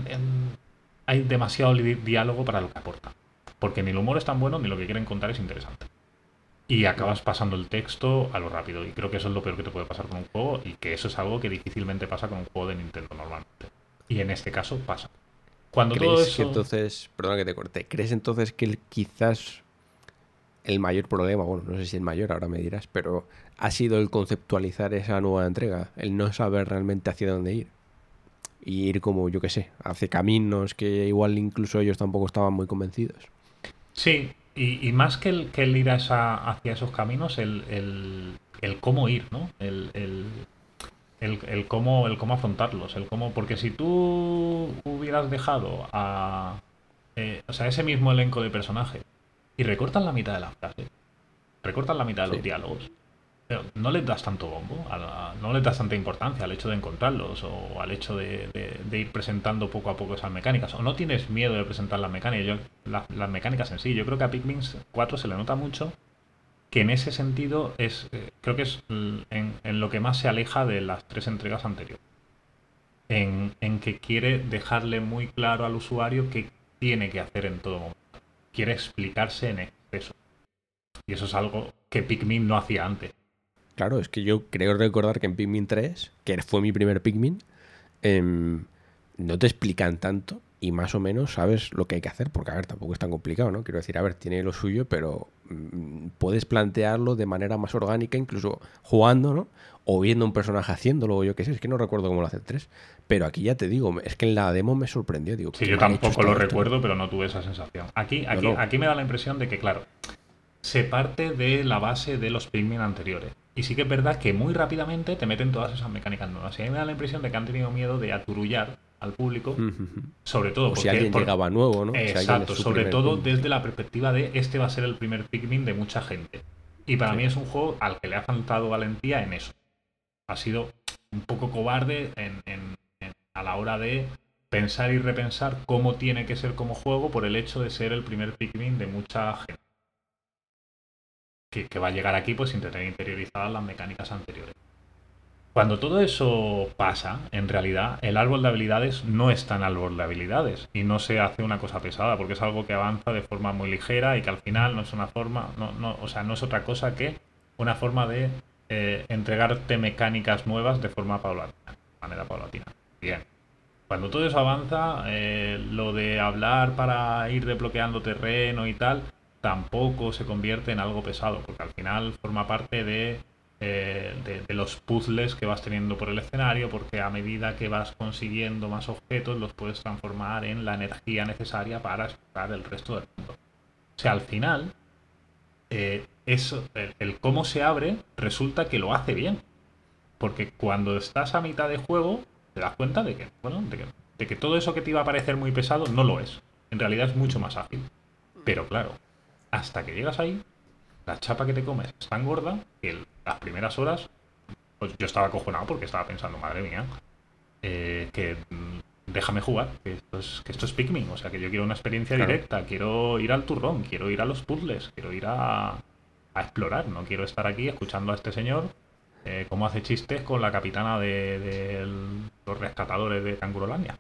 B: hay demasiado diálogo para lo que aporta, porque ni el humor es tan bueno ni lo que quieren contar es interesante y acabas pasando el texto a lo rápido. Y creo que eso es lo peor que te puede pasar con un juego y que eso es algo que difícilmente pasa con un juego de Nintendo normalmente. Y en este caso pasa.
A: Cuando todo eso... que entonces, perdona que te corte, ¿crees entonces que quizás el mayor problema, bueno, no sé si el mayor, ahora me dirás, pero ha sido el conceptualizar esa nueva entrega, el no saber realmente hacia dónde ir? Y ir como, yo qué sé, hace caminos que igual incluso ellos tampoco estaban muy convencidos.
B: Sí, y, más que el, que el ir hacia esos caminos, el, cómo ir, ¿no? El, el, cómo, el cómo afrontarlos, el cómo. Porque si tú hubieras dejado a. Eh, o sea, ese mismo elenco de personajes y recortan la mitad de la frase, recortan la mitad de los diálogos, no les das tanto bombo, no les das tanta importancia al hecho de encontrarlos o al hecho de, ir presentando poco a poco esas mecánicas. O no tienes miedo de presentar las mecánicas, las mecánicas en sí. Yo creo que a Pikmin 4 se le nota mucho que en ese sentido es eh, creo que es en, lo que más se aleja de las tres entregas anteriores. En, en que quiere dejarle muy claro al usuario qué tiene que hacer en todo momento. Quiere explicarse en exceso. Y eso es algo que Pikmin no hacía antes.
A: Claro, es que yo creo recordar que en Pikmin 3, que fue mi primer Pikmin, em, no te explican tanto y más o menos sabes lo que hay que hacer, porque a ver, tampoco es tan complicado, ¿no? Quiero decir, a ver, tiene lo suyo, pero mm, puedes plantearlo de manera más orgánica, incluso jugando, ¿no? O viendo un personaje haciéndolo, o yo qué sé, es que no recuerdo cómo lo hace el 3. Pero aquí ya te digo, es que en la demo me sorprendió. Digo,
B: sí, yo tampoco lo recuerdo, pero no tuve esa sensación. Aquí, aquí, aquí me da la impresión de que, claro, se parte de la base de los Pikmin anteriores. Y sí que es verdad que muy rápidamente te meten todas esas mecánicas nuevas. Y a mí me da la impresión de que han tenido miedo de aturullar al público, sobre todo
A: porque, si alguien llegaba nuevo, ¿no?
B: Exacto, sobre todo desde la perspectiva de este va a ser el primer Pikmin de mucha gente. Y para mí es un juego al que le ha faltado valentía en eso. Ha sido un poco cobarde a la hora de pensar y repensar cómo tiene que ser como juego por el hecho de ser el primer Pikmin de mucha gente. Que, que va a llegar aquí pues sin tener interiorizadas las mecánicas anteriores. Cuando todo eso pasa, en realidad el árbol de habilidades no está en árbol de habilidades y no se hace una cosa pesada porque es algo que avanza de forma muy ligera y que al final no es una forma, no, no, o sea, no es otra cosa que una forma de eh, entregarte mecánicas nuevas de forma paulatina, de manera paulatina. Bien. Cuando todo eso avanza, eh, lo de hablar para ir desbloqueando terreno y tal, tampoco se convierte en algo pesado, porque al final forma parte de eh, de, los puzzles que vas teniendo por el escenario, porque a medida que vas consiguiendo más objetos, los puedes transformar en la energía necesaria para explorar el resto del mundo. O sea, al final, eh, eso, el, cómo se abre resulta que lo hace bien. Porque cuando estás a mitad de juego, te das cuenta de que, bueno, de que, de que todo eso que te iba a parecer muy pesado no lo es. En realidad es mucho más ágil. Pero claro, hasta que llegas ahí, la chapa que te comes es tan gorda que las primeras horas pues yo estaba acojonado porque estaba pensando, madre mía, eh, que mm, déjame jugar, que esto, es, que esto es Pikmin, o sea, que yo quiero una experiencia directa, quiero ir al turrón, quiero ir a los puzzles, quiero ir a, a explorar, no quiero estar aquí escuchando a este señor eh, cómo hace chistes con la capitana de, los rescatadores de Cangurolandia.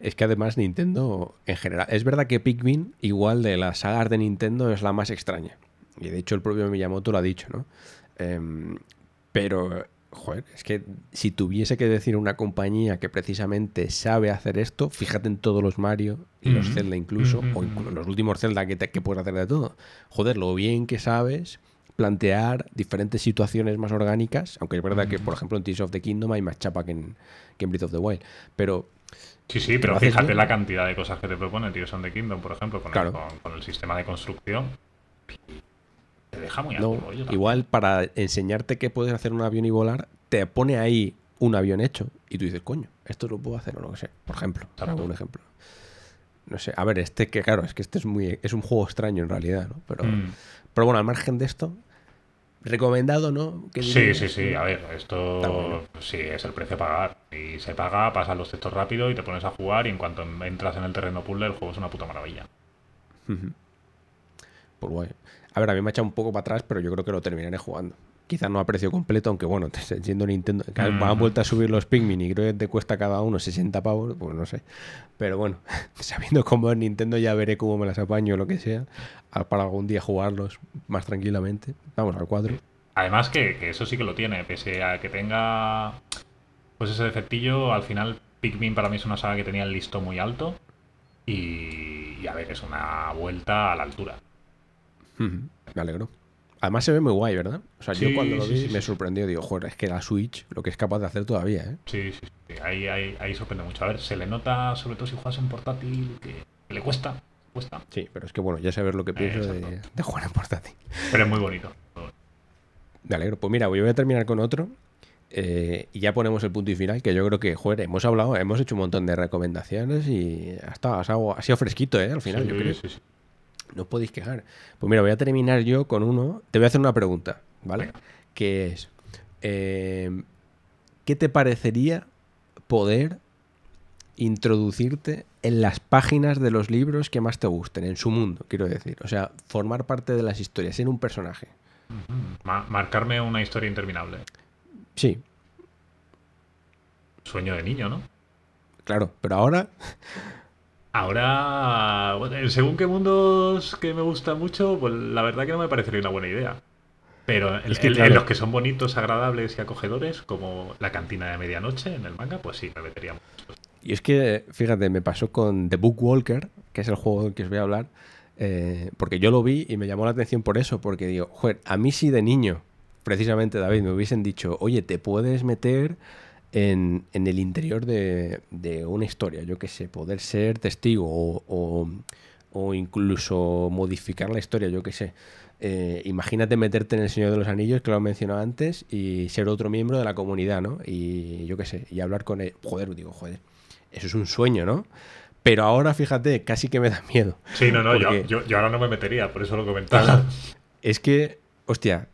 A: Es que además Nintendo, en general, es verdad que Pikmin, igual de las sagas de Nintendo, es la más extraña. Y de hecho el propio Miyamoto lo ha dicho, ¿no? Em, pero, joder, es que si tuviese que decir una compañía que precisamente sabe hacer esto, fíjate en todos los Mario y los Zelda incluso, o incluso los últimos Zelda que, te, que puedes hacer de todo. Joder, lo bien que sabes plantear diferentes situaciones más orgánicas, aunque es verdad que, por ejemplo, en Tears of the Kingdom hay más chapa que en, que en Breath of the Wild. Pero
B: Sí, sí, pero fíjate la cantidad de cosas que te propone Tears of the Kingdom, por ejemplo, con, el, con, el, sistema de construcción. Te deja muy alto.
A: igual para enseñarte que puedes hacer un avión y volar, te pone ahí un avión hecho y tú dices, coño, esto lo puedo hacer o no que sé. Por ejemplo, para un ejemplo. No sé, a ver, este que claro, es que este es muy es un juego extraño en realidad, ¿no? Pero, mm. pero bueno, al margen de esto, recomendado, ¿no?
B: Sí, sí, sí. A ver, esto sí es el precio a pagar. Y se paga, pasas los textos rápido y te pones a jugar y en cuanto entras en el terreno puzzle el juego es una puta maravilla.
A: Pues guay. A ver, a mí me ha echado un poco para atrás, pero yo creo que lo terminaré jugando. Quizás no a precio completo, aunque bueno, siendo Nintendo, van a vuelta a subir los Pikmin y creo que te cuesta cada uno 60 pavos, pues no sé. Pero bueno, sabiendo cómo es Nintendo ya veré cómo me las apaño o lo que sea, para algún día jugarlos más tranquilamente. Vamos al cuadro.
B: Además que, eso sí que lo tiene, pese a que tenga pues ese defectillo, al final Pikmin para mí es una saga que tenía el listo muy alto y, y a ver, es una vuelta a la altura.
A: Me alegro. Además se ve muy guay, ¿verdad? O sea, yo cuando lo vi me sorprendió. Digo, joder, es que la Switch lo que es capaz de hacer todavía, ¿eh?
B: Sí, sí, sí. Ahí, ahí, ahí sorprende mucho. A ver, se le nota, sobre todo si juegas en portátil, que, le cuesta. Cuesta.
A: Sí, pero es que bueno, ya sabes lo que pienso de, jugar en portátil.
B: Pero es muy bonito.
A: Me alegro. Pues mira, voy a terminar con otro. Eh, y ya ponemos el punto y final, que yo creo que, joder, hemos hablado, hemos hecho un montón de recomendaciones y hasta ha sido fresquito, ¿eh? Al final, yo creo. Sí, sí. No podéis quejar. Pues mira, voy a terminar yo con uno. Te voy a hacer una pregunta, ¿vale? Que es, eh, ¿qué te parecería poder introducirte en las páginas de los libros que más te gusten, en su mundo, quiero decir? O sea, formar parte de las historias, ser un personaje.
B: marcarme una historia interminable.
A: Sí.
B: Sueño de niño, ¿no?
A: Claro, pero ahora
B: Ahora, según qué mundos que me gustan mucho, pues la verdad que no me parecería una buena idea. Pero en, los que son bonitos, agradables y acogedores, como la cantina de medianoche en el manga, pues sí, me metería mucho.
A: Y es que, fíjate, me pasó con The Book Walker, que es el juego del que os voy a hablar, eh, porque yo lo vi y me llamó la atención por eso, porque digo, joder, a mí sí de niño, precisamente David, me hubiesen dicho, oye, te puedes meter en, el interior de, una historia, yo qué sé, poder ser testigo o, o, incluso modificar la historia, yo qué sé. Eh, imagínate meterte en El Señor de los Anillos, que lo he mencionado antes, y ser otro miembro de la comunidad, ¿no? Y yo qué sé, y hablar con él. Joder, digo, joder, eso es un sueño, ¿no? Pero ahora, fíjate, casi que me da miedo.
B: Sí, no, no, yo, ahora no me metería, por eso lo comentaba.
A: Es que, hostia,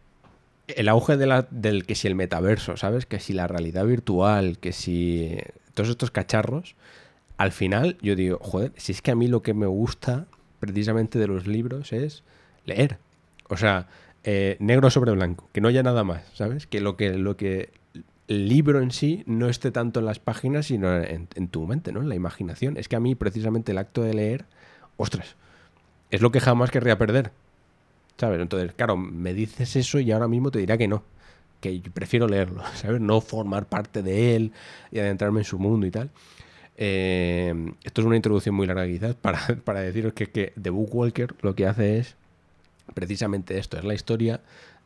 A: el auge de la, del que si el metaverso, ¿sabes? Que si la realidad virtual, que si todos estos cacharros, al final yo digo, joder, si es que a mí lo que me gusta precisamente de los libros es leer. O sea, eh, negro sobre blanco, que no haya nada más, ¿sabes? Que lo que, lo que el libro en sí no esté tanto en las páginas, sino en, tu mente, ¿no? En la imaginación. Es que a mí precisamente el acto de leer, ostras, es lo que jamás querría perder. Entonces, claro, me dices eso y ahora mismo te dirá que no. Que prefiero leerlo, ¿sabes? No formar parte de él y adentrarme en su mundo y tal. Eh, esto es una introducción muy larga quizás para, para deciros que, que The Bookwalker lo que hace es precisamente esto, es la historia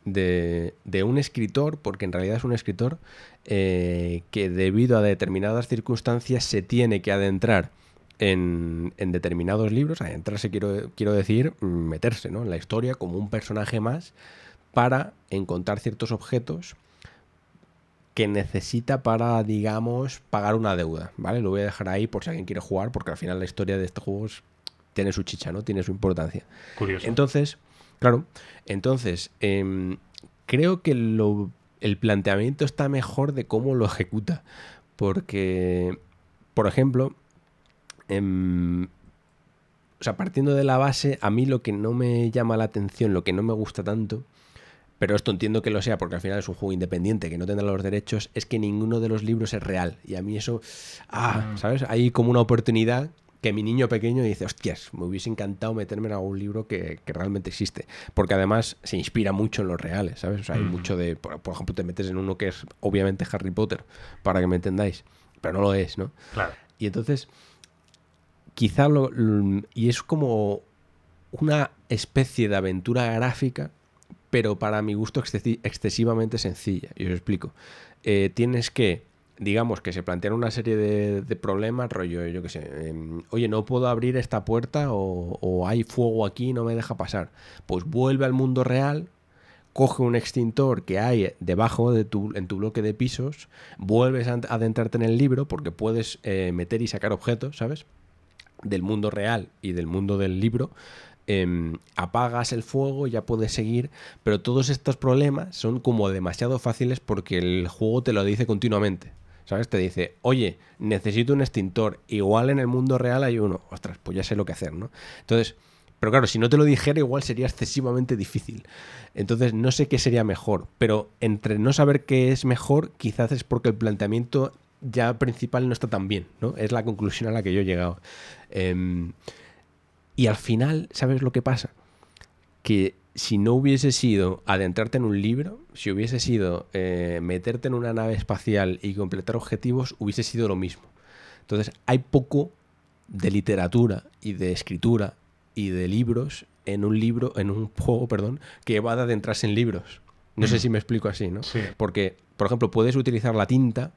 A: de, un escritor, porque en realidad es un escritor eh, que debido a determinadas circunstancias se tiene que adentrar en, determinados libros, adentrarse quiero, quiero decir, meterse en la historia como un personaje más para encontrar ciertos objetos que necesita para, digamos, pagar una deuda, ¿vale? Lo voy a dejar ahí por si alguien quiere jugar, porque al final la historia de este juego tiene su chicha, ¿no? Tiene su importancia.
B: Curioso.
A: Entonces, Claro. Entonces, em, creo que el planteamiento está mejor de cómo lo ejecuta. Porque, por ejemplo, em, o sea, partiendo de la base, a mí lo que no me llama la atención, lo que no me gusta tanto, pero esto entiendo que lo sea porque al final es un juego independiente que no tendrá los derechos, es que ninguno de los libros es real. Y a mí eso, ah, mm. ¿sabes? Hay como una oportunidad que mi niño pequeño dice, hostias, me hubiese encantado meterme en algún libro que, realmente existe. Porque además se inspira mucho en los reales, ¿sabes? O sea, hay mucho de, por, ejemplo, te metes en uno que es obviamente Harry Potter, para que me entendáis, pero no lo es, ¿no?
B: Claro.
A: Y entonces, quizá lo, y es como una especie de aventura gráfica, pero para mi gusto excesivamente sencilla. Y os explico. Eh, tienes que digamos que se plantean una serie de, problemas, rollo, yo qué sé, em, oye, no puedo abrir esta puerta o, hay fuego aquí y no me deja pasar. Pues vuelve al mundo real, coge un extintor que hay debajo de tu, en tu bloque de pisos, vuelves a adentrarte en el libro porque puedes eh, meter y sacar objetos, ¿sabes? Del mundo real y del mundo del libro. Em, apagas el fuego, ya puedes seguir, pero todos estos problemas son como demasiado fáciles porque el juego te lo dice continuamente. ¿sabes? Te dice, oye, necesito un extintor, igual en el mundo real hay uno. Ostras, pues ya sé lo que hacer, ¿no? Entonces, pero claro, si no te lo dijera, igual sería excesivamente difícil. Entonces, no sé qué sería mejor, pero entre no saber qué es mejor, quizás es porque el planteamiento ya principal no está tan bien, ¿no? Es la conclusión a la que yo he llegado. Em, y al final, ¿sabes lo que pasa? Que si no hubiese sido adentrarte en un libro, si hubiese sido eh, meterte en una nave espacial y completar objetivos, hubiese sido lo mismo. Entonces, hay poco de literatura y de escritura y de libros en un libro, en un juego, perdón, que va a adentrarse en libros. No sé mm. si me explico así, ¿no?
B: Sí.
A: Porque, por ejemplo, puedes utilizar la tinta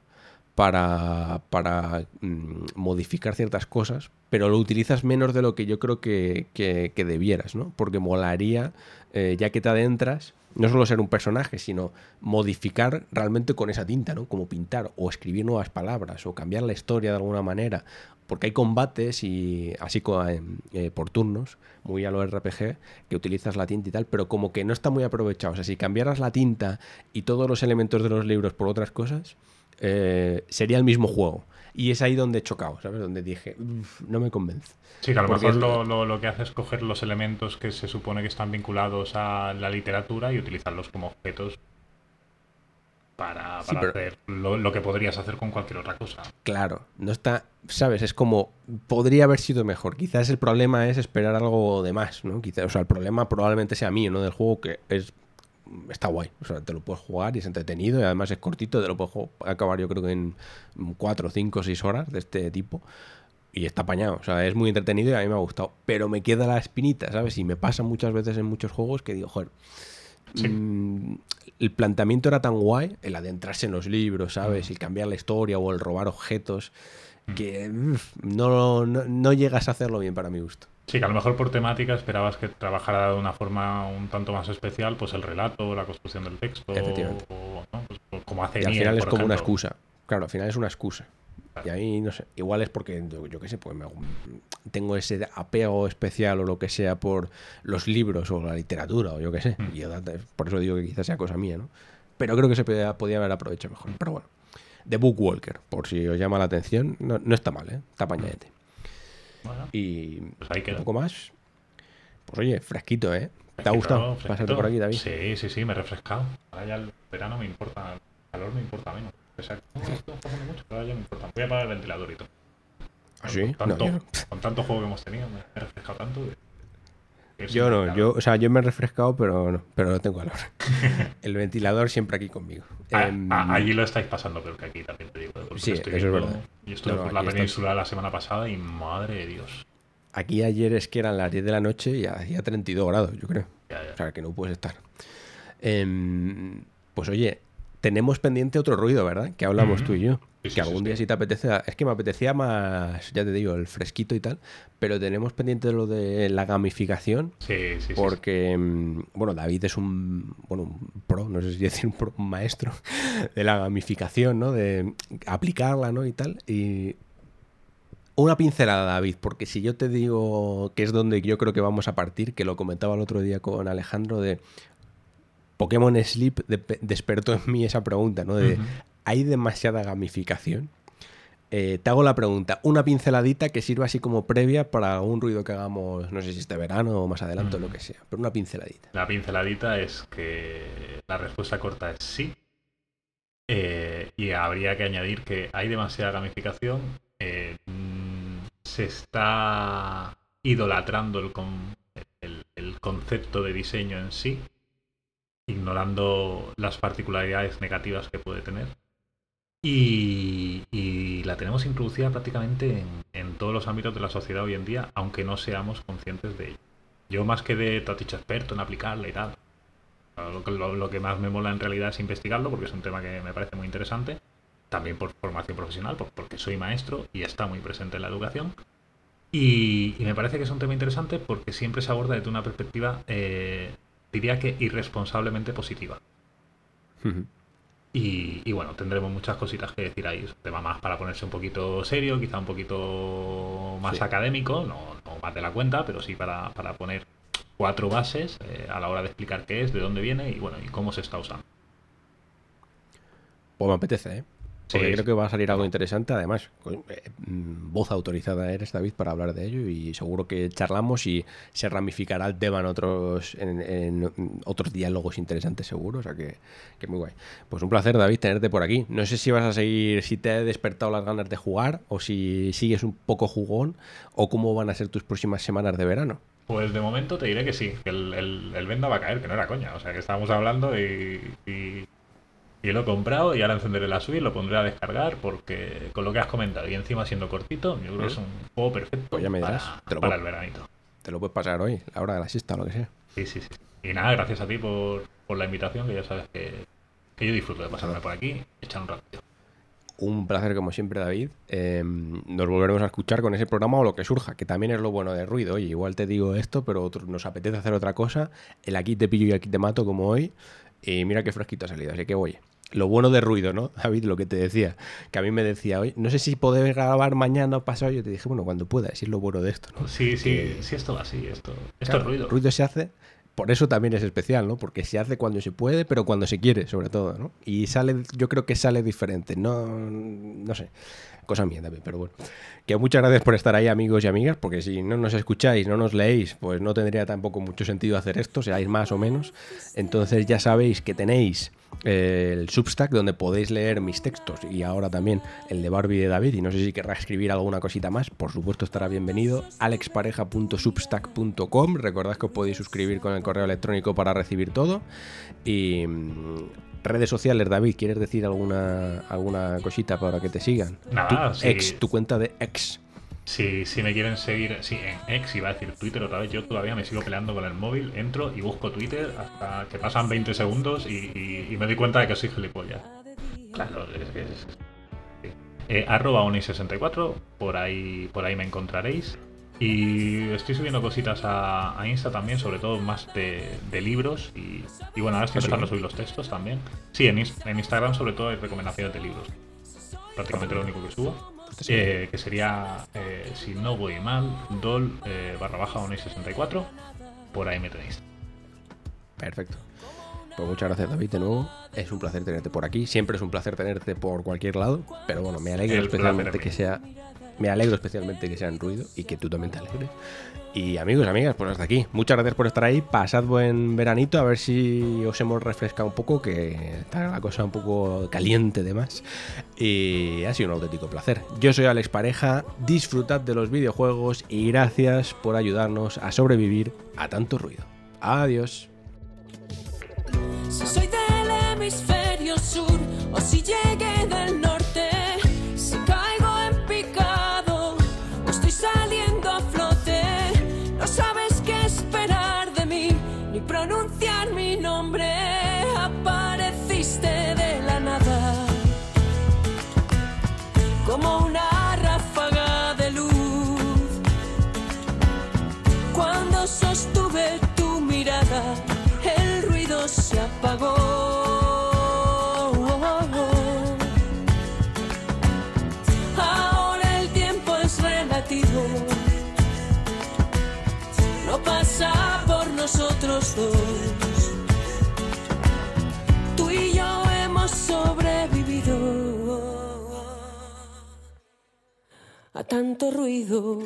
A: para, para mm, modificar ciertas cosas, pero lo utilizas menos de lo que yo creo que, que, debieras, ¿no? Porque molaría, eh, ya que te adentras, no solo ser un personaje, sino modificar realmente con esa tinta, ¿no? Como pintar o escribir nuevas palabras o cambiar la historia de alguna manera. Porque hay combates y así eh, eh, por turnos, muy a lo RPG, que utilizas la tinta y tal, pero como que no está muy aprovechado. O sea, si cambiaras la tinta y todos los elementos de los libros por otras cosas, eh, sería el mismo juego. Y es ahí donde he chocado, ¿sabes? Donde dije, no me convence.
B: Sí, que a lo mejor lo, que hace es coger los elementos que se supone que están vinculados a la literatura y utilizarlos como objetos para, hacer lo, que podrías hacer con cualquier otra cosa.
A: Claro, no está, ¿sabes? Es como, podría haber sido mejor. Quizás el problema es esperar algo de más, ¿no? Quizás, o sea, el problema probablemente sea mío, ¿no? Del juego que es está guay. O sea, te lo puedes jugar y es entretenido y además es cortito, te lo puedes acabar yo creo que en 4, 5, 6 horas de este tipo. Y está apañado, o sea, es muy entretenido y a mí me ha gustado. Pero me queda la espinita, ¿sabes? Y me pasa muchas veces en muchos juegos que digo, joder, mm, el planteamiento era tan guay, el adentrarse en los libros, ¿sabes? Mm. El cambiar la historia o el robar objetos, mm. que no, no, no, llegas a hacerlo bien para mi gusto.
B: Sí, que a lo mejor por temática esperabas que trabajara de una forma un tanto más especial, pues el relato, la construcción del texto, o, pues, como hace
A: y al final es como una excusa. Claro, al final es una excusa. Y ahí, no sé, igual es porque, yo, qué sé, pues tengo ese apego especial o lo que sea por los libros o la literatura o yo qué sé. Mm. Y por eso digo que quizás sea cosa mía, ¿no? Pero creo que se podía, podía haber aprovechado mejor. Pero bueno, The Bookwalker, por si os llama la atención, no, no está mal, ¿eh? Está pañadete y
B: pues ahí
A: un poco más. Pues oye, fresquito, ¿eh? ¿Te ha gustado pasarte por aquí, David?
B: Sí, sí, sí, me he refrescado. Ahora ya el verano me importa, el calor me importa menos. Exacto. No, mucho, pero ya me importa. Voy a apagar el ventilador y todo.
A: ¿Ah, sí?
B: Con tanto, con tanto juego que hemos tenido, me he refrescado tanto.
A: Yo no, yo, o sea, yo me he refrescado, pero no, pero no tengo calor. el ventilador siempre aquí conmigo.
B: Ah, em, ah, allí lo estáis pasando peor que aquí, también te digo.
A: Sí, eso es verdad.
B: Y estuve por la península la semana pasada y madre de Dios.
A: Aquí ayer es que eran las 10 de la noche y hacía 32 grados, yo creo. O sea, que no puedes estar. Em, pues oye, tenemos pendiente otro ruido, ¿verdad? Que hablamos tú y yo. Que algún día si te apetece. Es que me apetecía más, ya te digo, el fresquito y tal. Pero tenemos pendiente lo de la gamificación.
B: Sí, sí,
A: Porque, mm, bueno, David es un, bueno, un pro, no sé si decir un, pro, un maestro de la gamificación, ¿no? De aplicarla, ¿no? Y tal. Y una pincelada, David, porque si yo te digo que es donde yo creo que vamos a partir, que lo comentaba el otro día con Alejandro, de Pokémon Sleep despertó en mí esa pregunta, ¿no? De, ¿hay demasiada gamificación? Eh, te hago la pregunta, una pinceladita que sirva así como previa para un ruido que hagamos, no sé si este verano o más adelante o lo que sea, pero una pinceladita.
B: La pinceladita es que la respuesta corta es sí. Eh, y habría que añadir que hay demasiada gamificación. Eh, se está idolatrando el concepto de diseño en sí ignorando las particularidades negativas que puede tener. Y, la tenemos introducida prácticamente en, todos los ámbitos de la sociedad hoy en día, aunque no seamos conscientes de ello. Yo más que de taticho experto en aplicarla y tal, lo, que más me mola en realidad es investigarlo, porque es un tema que me parece muy interesante, también por formación profesional, porque soy maestro y está muy presente en la educación. Y, me parece que es un tema interesante porque siempre se aborda desde una perspectiva eh, diría que irresponsablemente positiva. Y, bueno, tendremos muchas cositas que decir ahí. Es un tema más para ponerse un poquito serio, quizá un poquito más académico, no, más de la cuenta, pero sí para, poner cuatro bases eh, a la hora de explicar qué es, de dónde viene y bueno, y cómo se está usando.
A: Pues me apetece, ¿eh? Porque creo que va a salir algo interesante. Además, eh, mm, voz autorizada eres, David, para hablar de ello y seguro que charlamos y se ramificará el tema en otros, en, otros diálogos interesantes, seguro. O sea que, que, muy guay. Pues un placer, David, tenerte por aquí. No sé si vas a seguir, si te ha despertado las ganas de jugar o si sigues un poco jugón o cómo van a ser tus próximas semanas de verano.
B: Pues de momento te diré que sí, que el, el, venda va a caer, que no era coña. O sea, que estábamos hablando y y lo he comprado y ahora encenderé la suite y lo pondré a descargar porque con lo que has comentado y encima siendo cortito, yo creo que es un juego perfecto
A: pues ya me
B: para, el veranito.
A: Te lo puedes pasar hoy, la hora de la siesta o lo que sea.
B: Sí, sí, sí. Y nada, gracias a ti por, la invitación, que ya sabes que, yo disfruto de pasarme por aquí y echar un rato.
A: Un placer como siempre, David. Em, nos volveremos a escuchar con ese programa o lo que surja, que también es lo bueno de ruido. Oye, igual te digo esto, pero nos apetece hacer otra cosa. El aquí te pillo y aquí te mato como hoy. Y mira qué fresquito ha salido, así que voy lo bueno de ruido, ¿no? David, lo que te decía, que a mí me decía, hoy no sé si podés grabar mañana o pasado, yo te dije, bueno, cuando puedas, es lo bueno de esto, ¿no?
B: Sí, sí, sí, esto va así, esto, esto es ruido.
A: Ruido se hace, por eso también es especial, ¿no? Porque se hace cuando se puede, pero cuando se quiere, sobre todo, ¿no? Y sale, yo creo que sale diferente, no, no sé, cosa mía también, pero bueno. Que muchas gracias por estar ahí, amigos y amigas, porque si no nos escucháis, no nos leéis, pues no tendría tampoco mucho sentido hacer esto, seáis más o menos. Entonces ya sabéis que tenéis el Substack donde podéis leer mis textos y ahora también el de Barbie de David y no sé si querrá escribir alguna cosita más, por supuesto estará bienvenido alexpareja.substack.com recordad que os podéis suscribir con el correo electrónico para recibir todo. Y mm, redes sociales, David, ¿quieres decir alguna, alguna cosita para que te sigan?
B: Nada,
A: tu, ex, tu cuenta de ex.
B: Si, si me quieren seguir, sí, en ex iba a decir Twitter otra vez, yo todavía me sigo peleando con el móvil, entro y busco Twitter hasta que pasan 20 segundos y, me doy cuenta de que soy gilipollas. Claro, es que es... Eh, arroba 64 por ahí, por ahí me encontraréis. Y estoy subiendo cositas a, Insta también, sobre todo más de, libros. Y, bueno, ahora estoy empezando a subir los textos también. Sí, en, Instagram sobre todo hay recomendaciones de libros. Prácticamente lo único que subo. Eh, que sería, eh, si no voy mal, dol eh, barra baja 64 Por ahí me tenéis.
A: Perfecto. Pues muchas gracias David de nuevo. Es un placer tenerte por aquí. Siempre es un placer tenerte por cualquier lado. Pero bueno, me alegro especialmente que sea me alegro especialmente que sea en ruido y que tú también te alegres. Y amigos, amigas, pues hasta aquí. Muchas gracias por estar ahí. Pasad buen veranito, a ver si os hemos refrescado un poco, que está la cosa un poco caliente de más. Y ha sido un auténtico placer. Yo soy Alex Pareja, disfrutad de los videojuegos y gracias por ayudarnos a sobrevivir a tanto ruido. Adiós. Si soy del hemisferio sur o si norte Ahora el tiempo es relativo, no pasa por nosotros dos. Tú y yo hemos sobrevivido a tanto ruido.